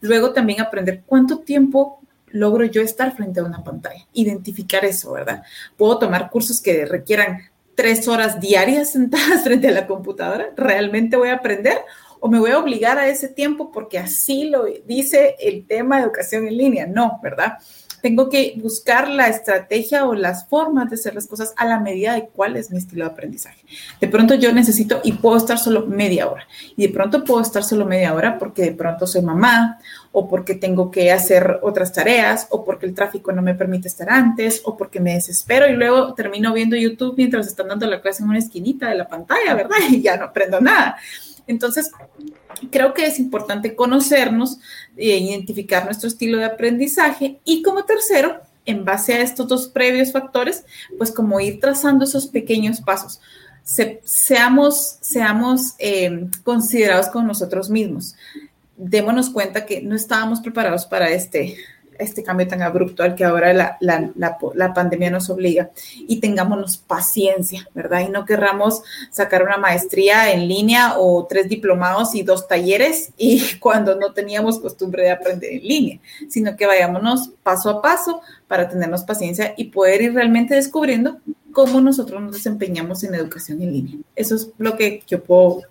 Luego también aprender cuánto tiempo logro yo estar frente a una pantalla, identificar eso, ¿verdad? Puedo tomar cursos que requieran tres horas diarias *laughs* sentadas frente a la computadora, ¿realmente voy a aprender? ¿O me voy a obligar a ese tiempo porque así lo dice el tema de educación en línea? No, ¿verdad? Tengo que buscar la estrategia o las formas de hacer las cosas a la medida de cuál es mi estilo de aprendizaje. De pronto yo necesito y puedo estar solo media hora. Y de pronto puedo estar solo media hora porque de pronto soy mamá o porque tengo que hacer otras tareas o porque el tráfico no me permite estar antes o porque me desespero y luego termino viendo YouTube mientras están dando la clase en una esquinita de la pantalla, ¿verdad? *laughs* Y ya no aprendo nada. Entonces, creo que es importante conocernos, e identificar nuestro estilo de aprendizaje y como tercero, en base a estos dos previos factores, pues como ir trazando esos pequeños pasos. seamos eh, considerados con nosotros mismos. Démonos cuenta que no estábamos preparados para este, este cambio tan abrupto al que ahora la, la, la, pandemia nos obliga y tengámonos paciencia, ¿verdad? Y no querramos sacar una maestría en línea o tres diplomados y dos talleres y *laughs* cuando no teníamos costumbre de aprender en línea, sino que vayámonos paso a paso para tenernos paciencia y poder ir realmente descubriendo cómo nosotros nos desempeñamos en educación en línea. Eso es lo que yo puedo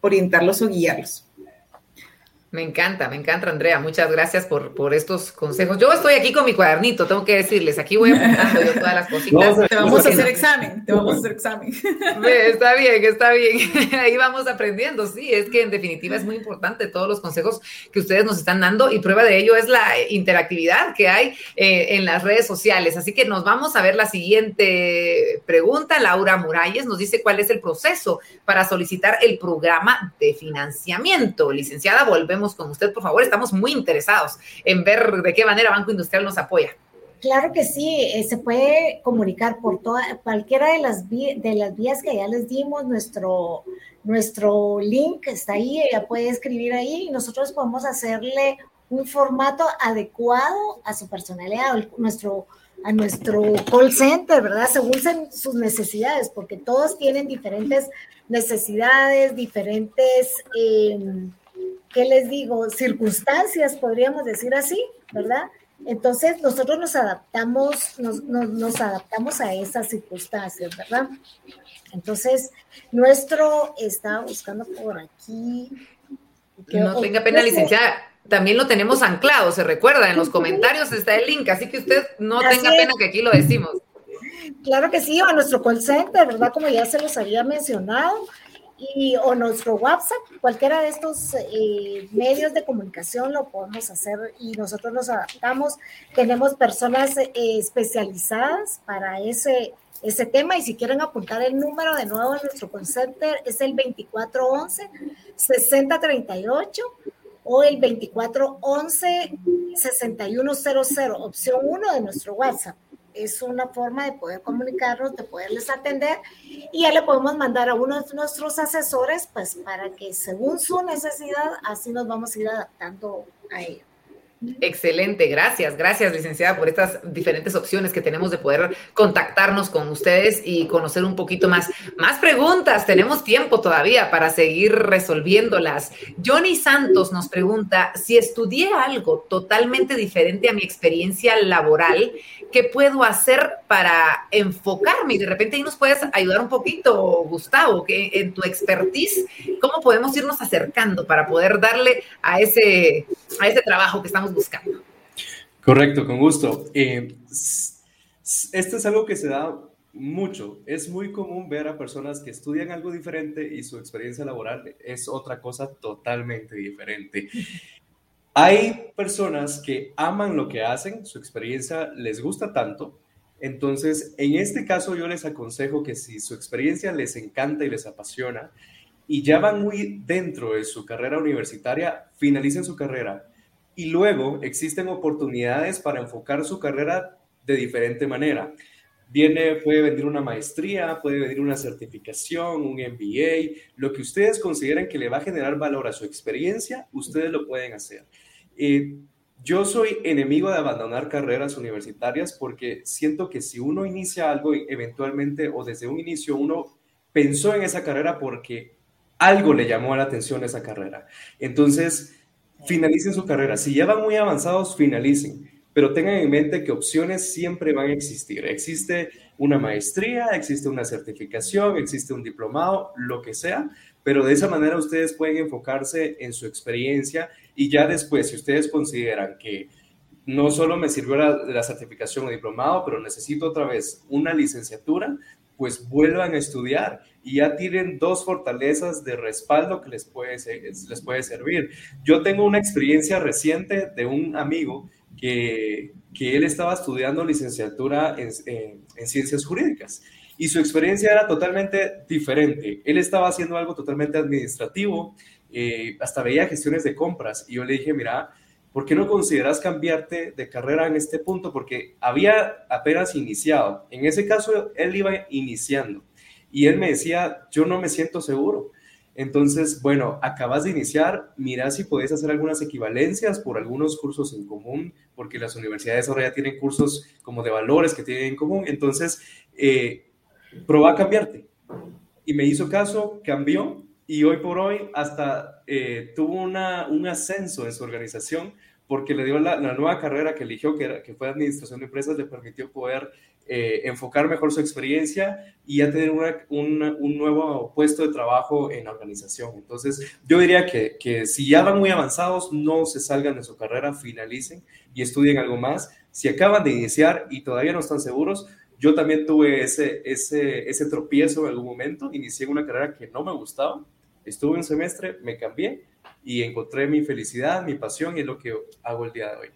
orientarlos o guiarlos. Me encanta, me encanta, Andrea. Muchas gracias por, por estos consejos. Yo estoy aquí con mi cuadernito, tengo que decirles. Aquí voy apuntando yo todas las *laughs* cositas. te vamos a hacer examen, te vamos a hacer examen. *laughs* Está bien, está bien. *laughs* Ahí vamos aprendiendo. Sí, es que en definitiva es muy importante todos los consejos que ustedes nos están dando y prueba de ello es la interactividad que hay eh, en las redes sociales. Así que nos vamos a ver la siguiente pregunta. Laura Muralles nos dice cuál es el proceso para solicitar el programa de financiamiento. Licenciada, volvemos con usted, por favor. Estamos muy interesados en ver de qué manera Banco Industrial nos apoya. Claro que sí, eh, se puede comunicar por toda, cualquiera de las, de las vías que ya les dimos, nuestro, nuestro link está ahí, ella puede escribir ahí y nosotros podemos hacerle un formato adecuado a su personalidad, nuestro, a nuestro call center, ¿verdad? Según sus necesidades, porque todos tienen diferentes necesidades, diferentes... Eh, ¿qué les digo? Circunstancias, podríamos decir así, ¿verdad? Entonces nosotros nos adaptamos, nos, nos, adaptamos a esas circunstancias, ¿verdad? Entonces, nuestro está buscando por aquí. no tenga pena, licenciada. También lo tenemos anclado, se recuerda, en los *laughs* comentarios está el link, así que usted no tenga pena que aquí lo decimos. Claro que sí, a nuestro call center, ¿verdad? Como ya se los había mencionado, y, o nuestro WhatsApp, cualquiera de estos eh, medios de comunicación lo podemos hacer y nosotros nos adaptamos. Tenemos personas eh, especializadas para ese, ese tema y si quieren apuntar el número de nuevo en nuestro call es el 2411-6038 o el 2411-6100, opción 1 de nuestro WhatsApp es una forma de poder comunicarnos, de poderles atender y ya le podemos mandar a uno de nuestros asesores, pues para que según su necesidad, así nos vamos a ir adaptando a ello. Excelente, gracias, gracias licenciada por estas diferentes opciones que tenemos de poder contactarnos con ustedes y conocer un poquito más. Más preguntas, tenemos tiempo todavía para seguir resolviéndolas. Johnny Santos nos pregunta, si estudié algo totalmente diferente a mi experiencia laboral, ¿qué puedo hacer para enfocarme? Y de repente ahí nos puedes ayudar un poquito, Gustavo, que en tu expertise, ¿cómo podemos irnos acercando para poder darle a ese, a ese trabajo que estamos buscando. Correcto, con gusto. Eh, esto es algo que se da mucho. Es muy común ver a personas que estudian algo diferente y su experiencia laboral es otra cosa totalmente diferente. Hay personas que aman lo que hacen, su experiencia les gusta tanto. Entonces, en este caso yo les aconsejo que si su experiencia les encanta y les apasiona y ya van muy dentro de su carrera universitaria, finalicen su carrera y luego existen oportunidades para enfocar su carrera de diferente manera. Viene, puede venir una maestría, puede venir una certificación, un MBA, lo que ustedes consideren que le va a generar valor a su experiencia, ustedes lo pueden hacer. Yo soy enemigo de abandonar carreras universitarias porque siento que si uno inicia algo eventualmente o desde un inicio uno pensó en esa carrera porque algo le llamó la atención esa carrera. Entonces, finalicen su carrera. Si ya van muy avanzados, finalicen. Pero tengan en mente que opciones siempre van a existir. Existe una maestría, existe una certificación, existe un diplomado, lo que sea, pero de esa manera ustedes pueden enfocarse en su experiencia y ya después, si ustedes consideran que no solo me sirvió la, certificación o diplomado, pero necesito otra vez una licenciatura, pues vuelvan a estudiar y ya tienen dos fortalezas de respaldo que les puede, les puede servir. Yo tengo una experiencia reciente de un amigo que, que él estaba estudiando licenciatura en, en, ciencias jurídicas y su experiencia era totalmente diferente. Él estaba haciendo algo totalmente administrativo, eh, hasta veía gestiones de compras y yo le dije, mira, ¿por qué no consideras cambiarte de carrera en este punto? Porque había apenas iniciado. En ese caso, él iba iniciando y él me decía, yo no me siento seguro. Entonces, bueno, acabas de iniciar, mira si puedes hacer algunas equivalencias por algunos cursos en común, porque las universidades ahora ya tienen cursos como de valores que tienen en común. Entonces, eh, a cambiarte. Y me hizo caso, cambió y hoy por hoy hasta eh, tuvo una, un ascenso en su organización porque le dio la, nueva carrera que eligió, que, era, que fue Administración de Empresas, le permitió poder eh, enfocar mejor su experiencia y ya tener un nuevo puesto de trabajo en la organización. Entonces, yo diría que, que, si ya van muy avanzados, no se salgan de su carrera, finalicen y estudien algo más. Si acaban de iniciar y todavía no están seguros, yo también tuve ese, ese, ese tropiezo en algún momento, inicié una carrera que no me gustaba, estuve un semestre, me cambié y encontré mi felicidad, mi pasión y es lo que hago el día de hoy.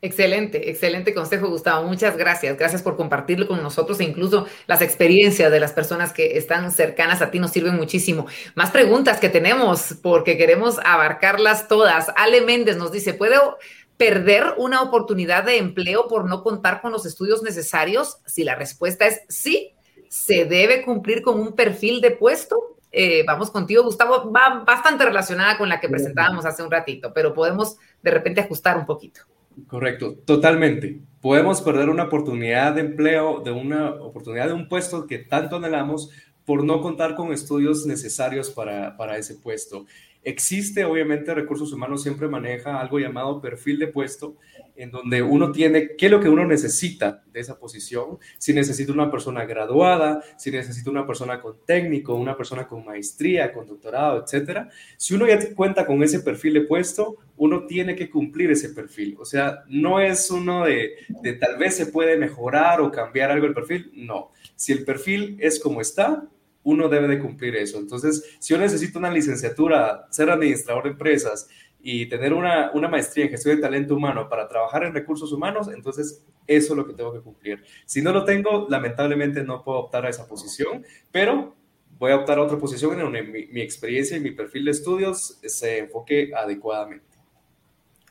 Excelente, excelente consejo, Gustavo. Muchas gracias. Gracias por compartirlo con nosotros e incluso las experiencias de las personas que están cercanas a ti nos sirven muchísimo. Más preguntas que tenemos porque queremos abarcarlas todas. Ale Méndez nos dice, ¿puedo perder una oportunidad de empleo por no contar con los estudios necesarios? Si la respuesta es sí, se debe cumplir con un perfil de puesto. Eh, vamos contigo, Gustavo, va bastante relacionada con la que presentábamos hace un ratito, pero podemos de repente ajustar un poquito. Correcto, totalmente. Podemos perder una oportunidad de empleo, de una oportunidad de un puesto que tanto anhelamos por no contar con estudios necesarios para, para ese puesto. Existe, obviamente, recursos humanos siempre maneja algo llamado perfil de puesto, en donde uno tiene qué es lo que uno necesita de esa posición, si necesita una persona graduada, si necesita una persona con técnico, una persona con maestría, con doctorado, etcétera. Si uno ya cuenta con ese perfil de puesto, uno tiene que cumplir ese perfil. O sea, no es uno de, de tal vez se puede mejorar o cambiar algo el perfil, no. Si el perfil es como está, uno debe de cumplir eso. Entonces, si yo necesito una licenciatura, ser administrador de empresas y tener una, una, maestría en gestión de talento humano para trabajar en recursos humanos, entonces eso es lo que tengo que cumplir. Si no lo tengo, lamentablemente no puedo optar a esa posición, pero voy a optar a otra posición en donde mi, mi experiencia y mi perfil de estudios se enfoque adecuadamente.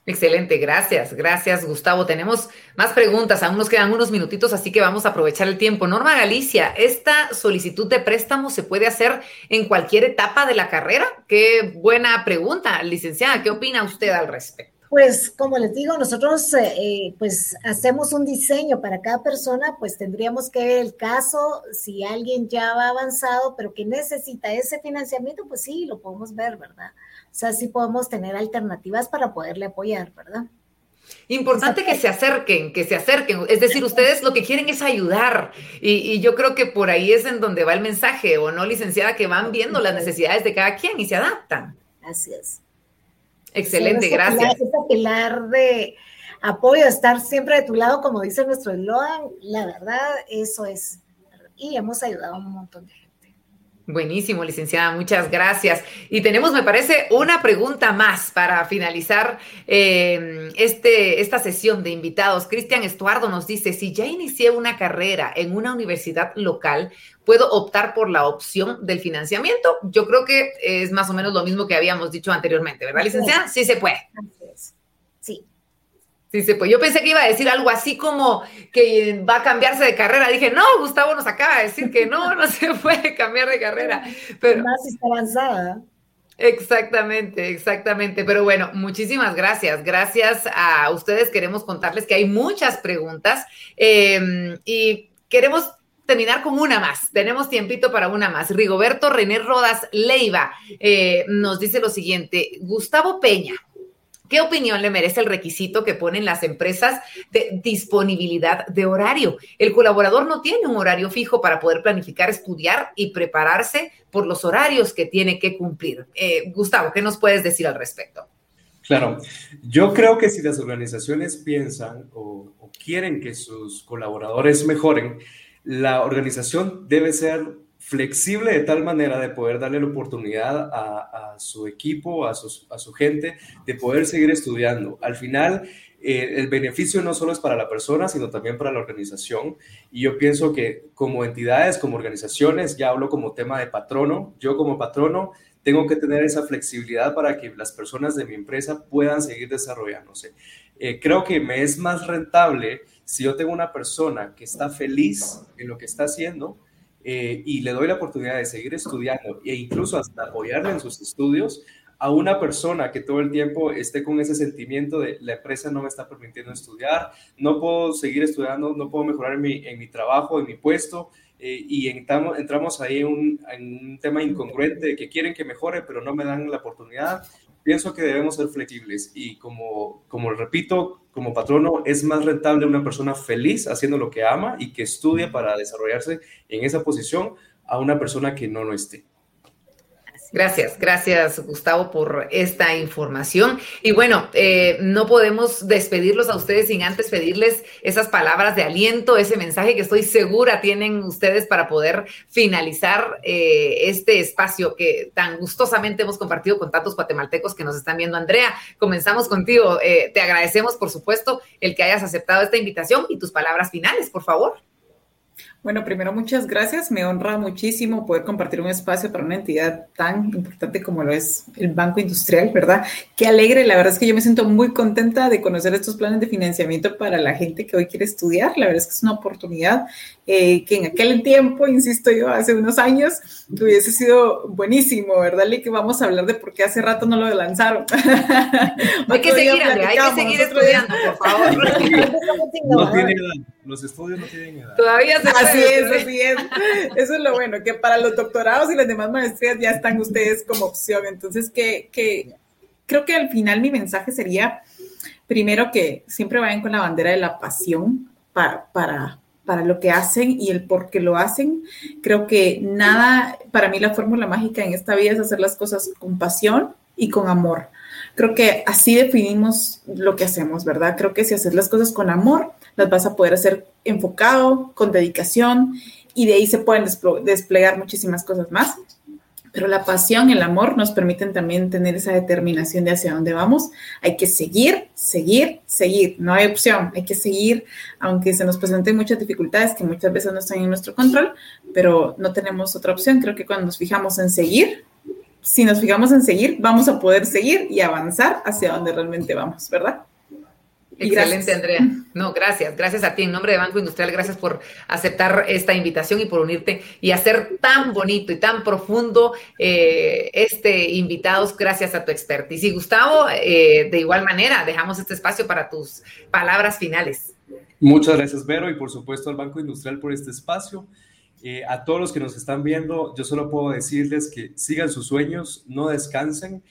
Excelente, gracias, gracias Gustavo. Tenemos más preguntas, aún nos quedan unos minutitos, así que vamos a aprovechar el tiempo. Norma Galicia, ¿esta solicitud de préstamo se puede hacer en cualquier etapa de la carrera? Qué buena pregunta, licenciada, ¿qué opina usted al respecto? Pues como les digo, nosotros eh, eh, pues hacemos un diseño para cada persona, pues tendríamos que ver el caso, si alguien ya va avanzado, pero que necesita ese financiamiento, pues sí, lo podemos ver, ¿verdad? O sea, sí podemos tener alternativas para poderle apoyar, ¿verdad? Importante que se acerquen, que se acerquen. Es decir, ustedes lo que quieren es ayudar. Y, yo creo que por ahí es en donde va el mensaje, ¿o no, licenciada? Que van viendo las necesidades de cada quien y se adaptan. Así es. Excelente, gracias. ese pilar de apoyo, estar siempre de tu lado, como dice nuestro eslogan, la verdad, eso es. Y hemos ayudado a un montón de gente. Buenísimo, licenciada, muchas gracias. Y tenemos, me parece, una pregunta más para finalizar eh, este, esta sesión de invitados. Cristian Estuardo nos dice, si ya inicié una carrera en una universidad local, ¿puedo optar por la opción del financiamiento? Yo creo que es más o menos lo mismo que habíamos dicho anteriormente, ¿verdad, licenciada? Sí se puede. Sí, se puede. Yo pensé que iba a decir algo así como que va a cambiarse de carrera. Dije, no, Gustavo nos acaba de decir que no, no se *laughs* puede cambiar de carrera. Pero más está avanzada. Exactamente, exactamente. Pero bueno, muchísimas gracias. Gracias a ustedes. Queremos contarles que hay muchas preguntas em, y queremos terminar con una más. Tenemos tiempito para una más. Rigoberto René Rodas Leiva eh, nos dice lo siguiente. Gustavo Peña ¿Qué opinión le merece el requisito que ponen las empresas de disponibilidad de horario? El colaborador no tiene un horario fijo para poder planificar, estudiar y prepararse por los horarios que tiene que cumplir. Eh, Gustavo, ¿qué nos puedes decir al respecto? Claro, yo creo que si las organizaciones piensan o, o quieren que sus colaboradores mejoren, la organización debe ser flexible de tal manera de poder darle la oportunidad a, su equipo, a, a, su gente, de poder seguir estudiando. Al final, eh, el beneficio no solo es para la persona, sino también para la organización. Y yo pienso que como entidades, como organizaciones, ya hablo como tema de patrono, yo como patrono tengo que tener esa flexibilidad para que las personas de mi empresa puedan seguir desarrollándose. Eh, creo que me es más rentable si yo tengo una persona que está feliz en lo que está haciendo, eh, y le doy la oportunidad de seguir estudiando e incluso hasta apoyarle en sus estudios a una persona que todo el tiempo esté con ese sentimiento de la empresa no me está permitiendo estudiar, no puedo seguir estudiando, no puedo mejorar en mi, en mi trabajo, en mi puesto, eh, y entramos, entramos ahí en un, en un tema incongruente que quieren que mejore, pero no me dan la oportunidad pienso que debemos ser flexibles y como, como repito, como patrono es más rentable una persona feliz haciendo lo que ama y que estudia para desarrollarse en esa posición a una persona que no lo esté. Gracias, gracias Gustavo por esta información. Y bueno, eh, no podemos despedirlos a ustedes sin antes pedirles esas palabras de aliento, ese mensaje que estoy segura tienen ustedes para poder finalizar eh, este espacio que tan gustosamente hemos compartido con tantos guatemaltecos que nos están viendo. Andrea, comenzamos contigo. Eh, te agradecemos, por supuesto, el que hayas aceptado esta invitación y tus palabras finales, por favor. Bueno, primero muchas gracias. Me honra muchísimo poder compartir un espacio para una entidad tan importante como lo es el Banco Industrial, ¿verdad? Qué alegre. La verdad es que yo me siento muy contenta de conocer estos planes de financiamiento para la gente que hoy quiere estudiar. La verdad es que es una oportunidad eh, que en aquel tiempo, insisto yo, hace unos años, hubiese sido buenísimo, ¿verdad? Y que vamos a hablar de por qué hace rato no lo lanzaron. *laughs* hay que seguir, hay que seguir estudiando, por favor. *laughs* no tiene edad. Los estudios no tienen edad. Todavía se Así es, así es. Eso es lo bueno, que para los doctorados y las demás maestrías ya están ustedes como opción. Entonces, que, que creo que al final mi mensaje sería, primero, que siempre vayan con la bandera de la pasión para, para, para lo que hacen y el por qué lo hacen. Creo que nada, para mí la fórmula mágica en esta vida es hacer las cosas con pasión y con amor. Creo que así definimos lo que hacemos, ¿verdad? Creo que si haces las cosas con amor, las vas a poder hacer enfocado, con dedicación, y de ahí se pueden desplegar muchísimas cosas más. Pero la pasión, el amor nos permiten también tener esa determinación de hacia dónde vamos. Hay que seguir, seguir, seguir. No hay opción. Hay que seguir, aunque se nos presenten muchas dificultades que muchas veces no están en nuestro control, pero no tenemos otra opción. Creo que cuando nos fijamos en seguir, si nos fijamos en seguir, vamos a poder seguir y avanzar hacia donde realmente vamos, ¿verdad? Excelente, Andrea. No, gracias. Gracias a ti. En nombre de Banco Industrial, gracias por aceptar esta invitación y por unirte y hacer tan bonito y tan profundo eh, este invitados gracias a tu expertise. Y Gustavo, eh, de igual manera, dejamos este espacio para tus palabras finales. Muchas gracias, Vero, y por supuesto al Banco Industrial por este espacio. Eh, a todos los que nos están viendo, yo solo puedo decirles que sigan sus sueños, no descansen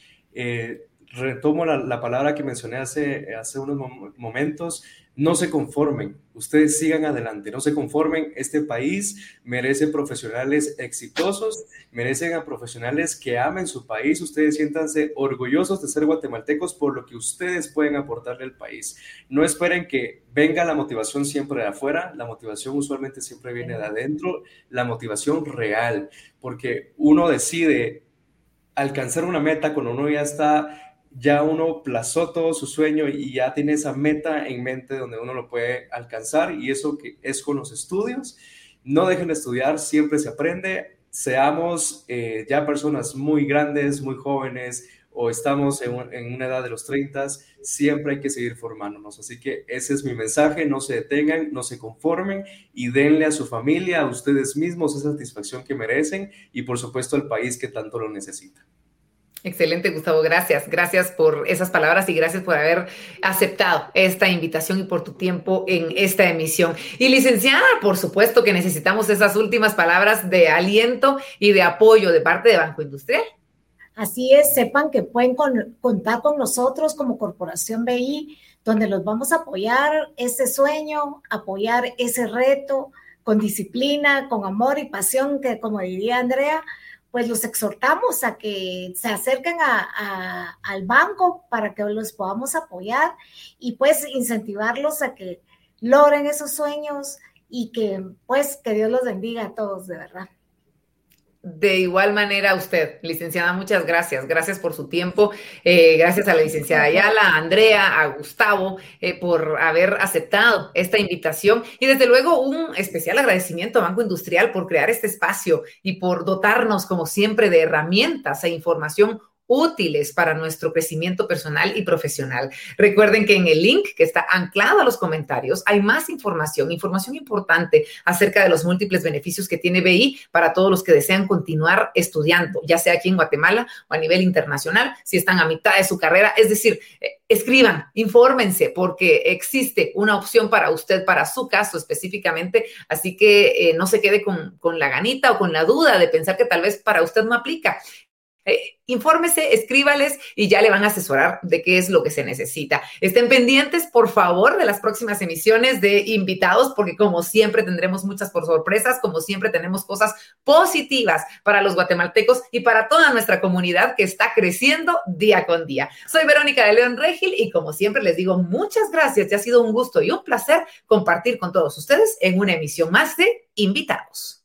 retomo la, palabra que mencioné hace, hace unos momentos, no se conformen, ustedes sigan adelante, no se conformen, este país merece profesionales exitosos, merecen a profesionales que amen su país, ustedes siéntanse orgullosos de ser guatemaltecos por lo que ustedes pueden aportarle al país. No esperen que venga la motivación siempre de afuera, la motivación usualmente siempre viene de adentro, la motivación real, porque uno decide alcanzar una meta cuando uno ya está ya uno plazó todo su sueño y ya tiene esa meta en mente donde uno lo puede alcanzar y eso que es con los estudios. No dejen de estudiar, siempre se aprende. Seamos eh, ya personas muy grandes, muy jóvenes o estamos en, una edad de los 30, siempre hay que seguir formándonos. Así que ese es mi mensaje, no se detengan, no se conformen y denle a su familia, a ustedes mismos esa satisfacción que merecen y por supuesto al país que tanto lo necesita. Excelente, Gustavo. Gracias. Gracias por esas palabras y gracias por haber aceptado esta invitación y por tu tiempo en esta emisión. Y licenciada, por supuesto que necesitamos esas últimas palabras de aliento y de apoyo de parte de Banco Industrial. Así es, sepan que pueden contar con nosotros como Corporación BI, donde los vamos a apoyar ese sueño, apoyar ese reto con disciplina, con amor y pasión, que como diría Andrea, pues los exhortamos a que se acerquen al banco para que los podamos apoyar y pues incentivarlos a que logren esos sueños y que pues que Dios los bendiga a todos de verdad. De igual manera a usted, licenciada, muchas gracias. Gracias por su tiempo. Eh, gracias a la licenciada Ayala, a Andrea, a Gustavo, eh, por haber aceptado esta invitación. Y desde luego un especial agradecimiento a Banco Industrial por crear este espacio y por dotarnos, como siempre, de herramientas e información útiles para nuestro crecimiento personal y profesional. Recuerden que en el link que está anclado a los comentarios hay más información, información importante acerca de los múltiples beneficios que tiene BI para todos los que desean continuar estudiando, ya sea aquí en Guatemala o a nivel internacional, si están a mitad de su carrera. Es decir, eh, escriban, infórmense, porque existe una opción para usted, para su caso específicamente. Así que eh, no se quede con, con la ganita o con la duda de pensar que tal vez para usted no aplica. Eh, infórmese, escríbales y ya le van a asesorar de qué es lo que se necesita. Estén pendientes, por favor, de las próximas emisiones de invitados, porque como siempre tendremos muchas por sorpresas, como siempre tenemos cosas positivas para los guatemaltecos y para toda nuestra comunidad que está creciendo día con día. Soy Verónica de León Regil y como siempre les digo muchas gracias. Ya ha sido un gusto y un placer compartir con todos ustedes en una emisión más de invitados.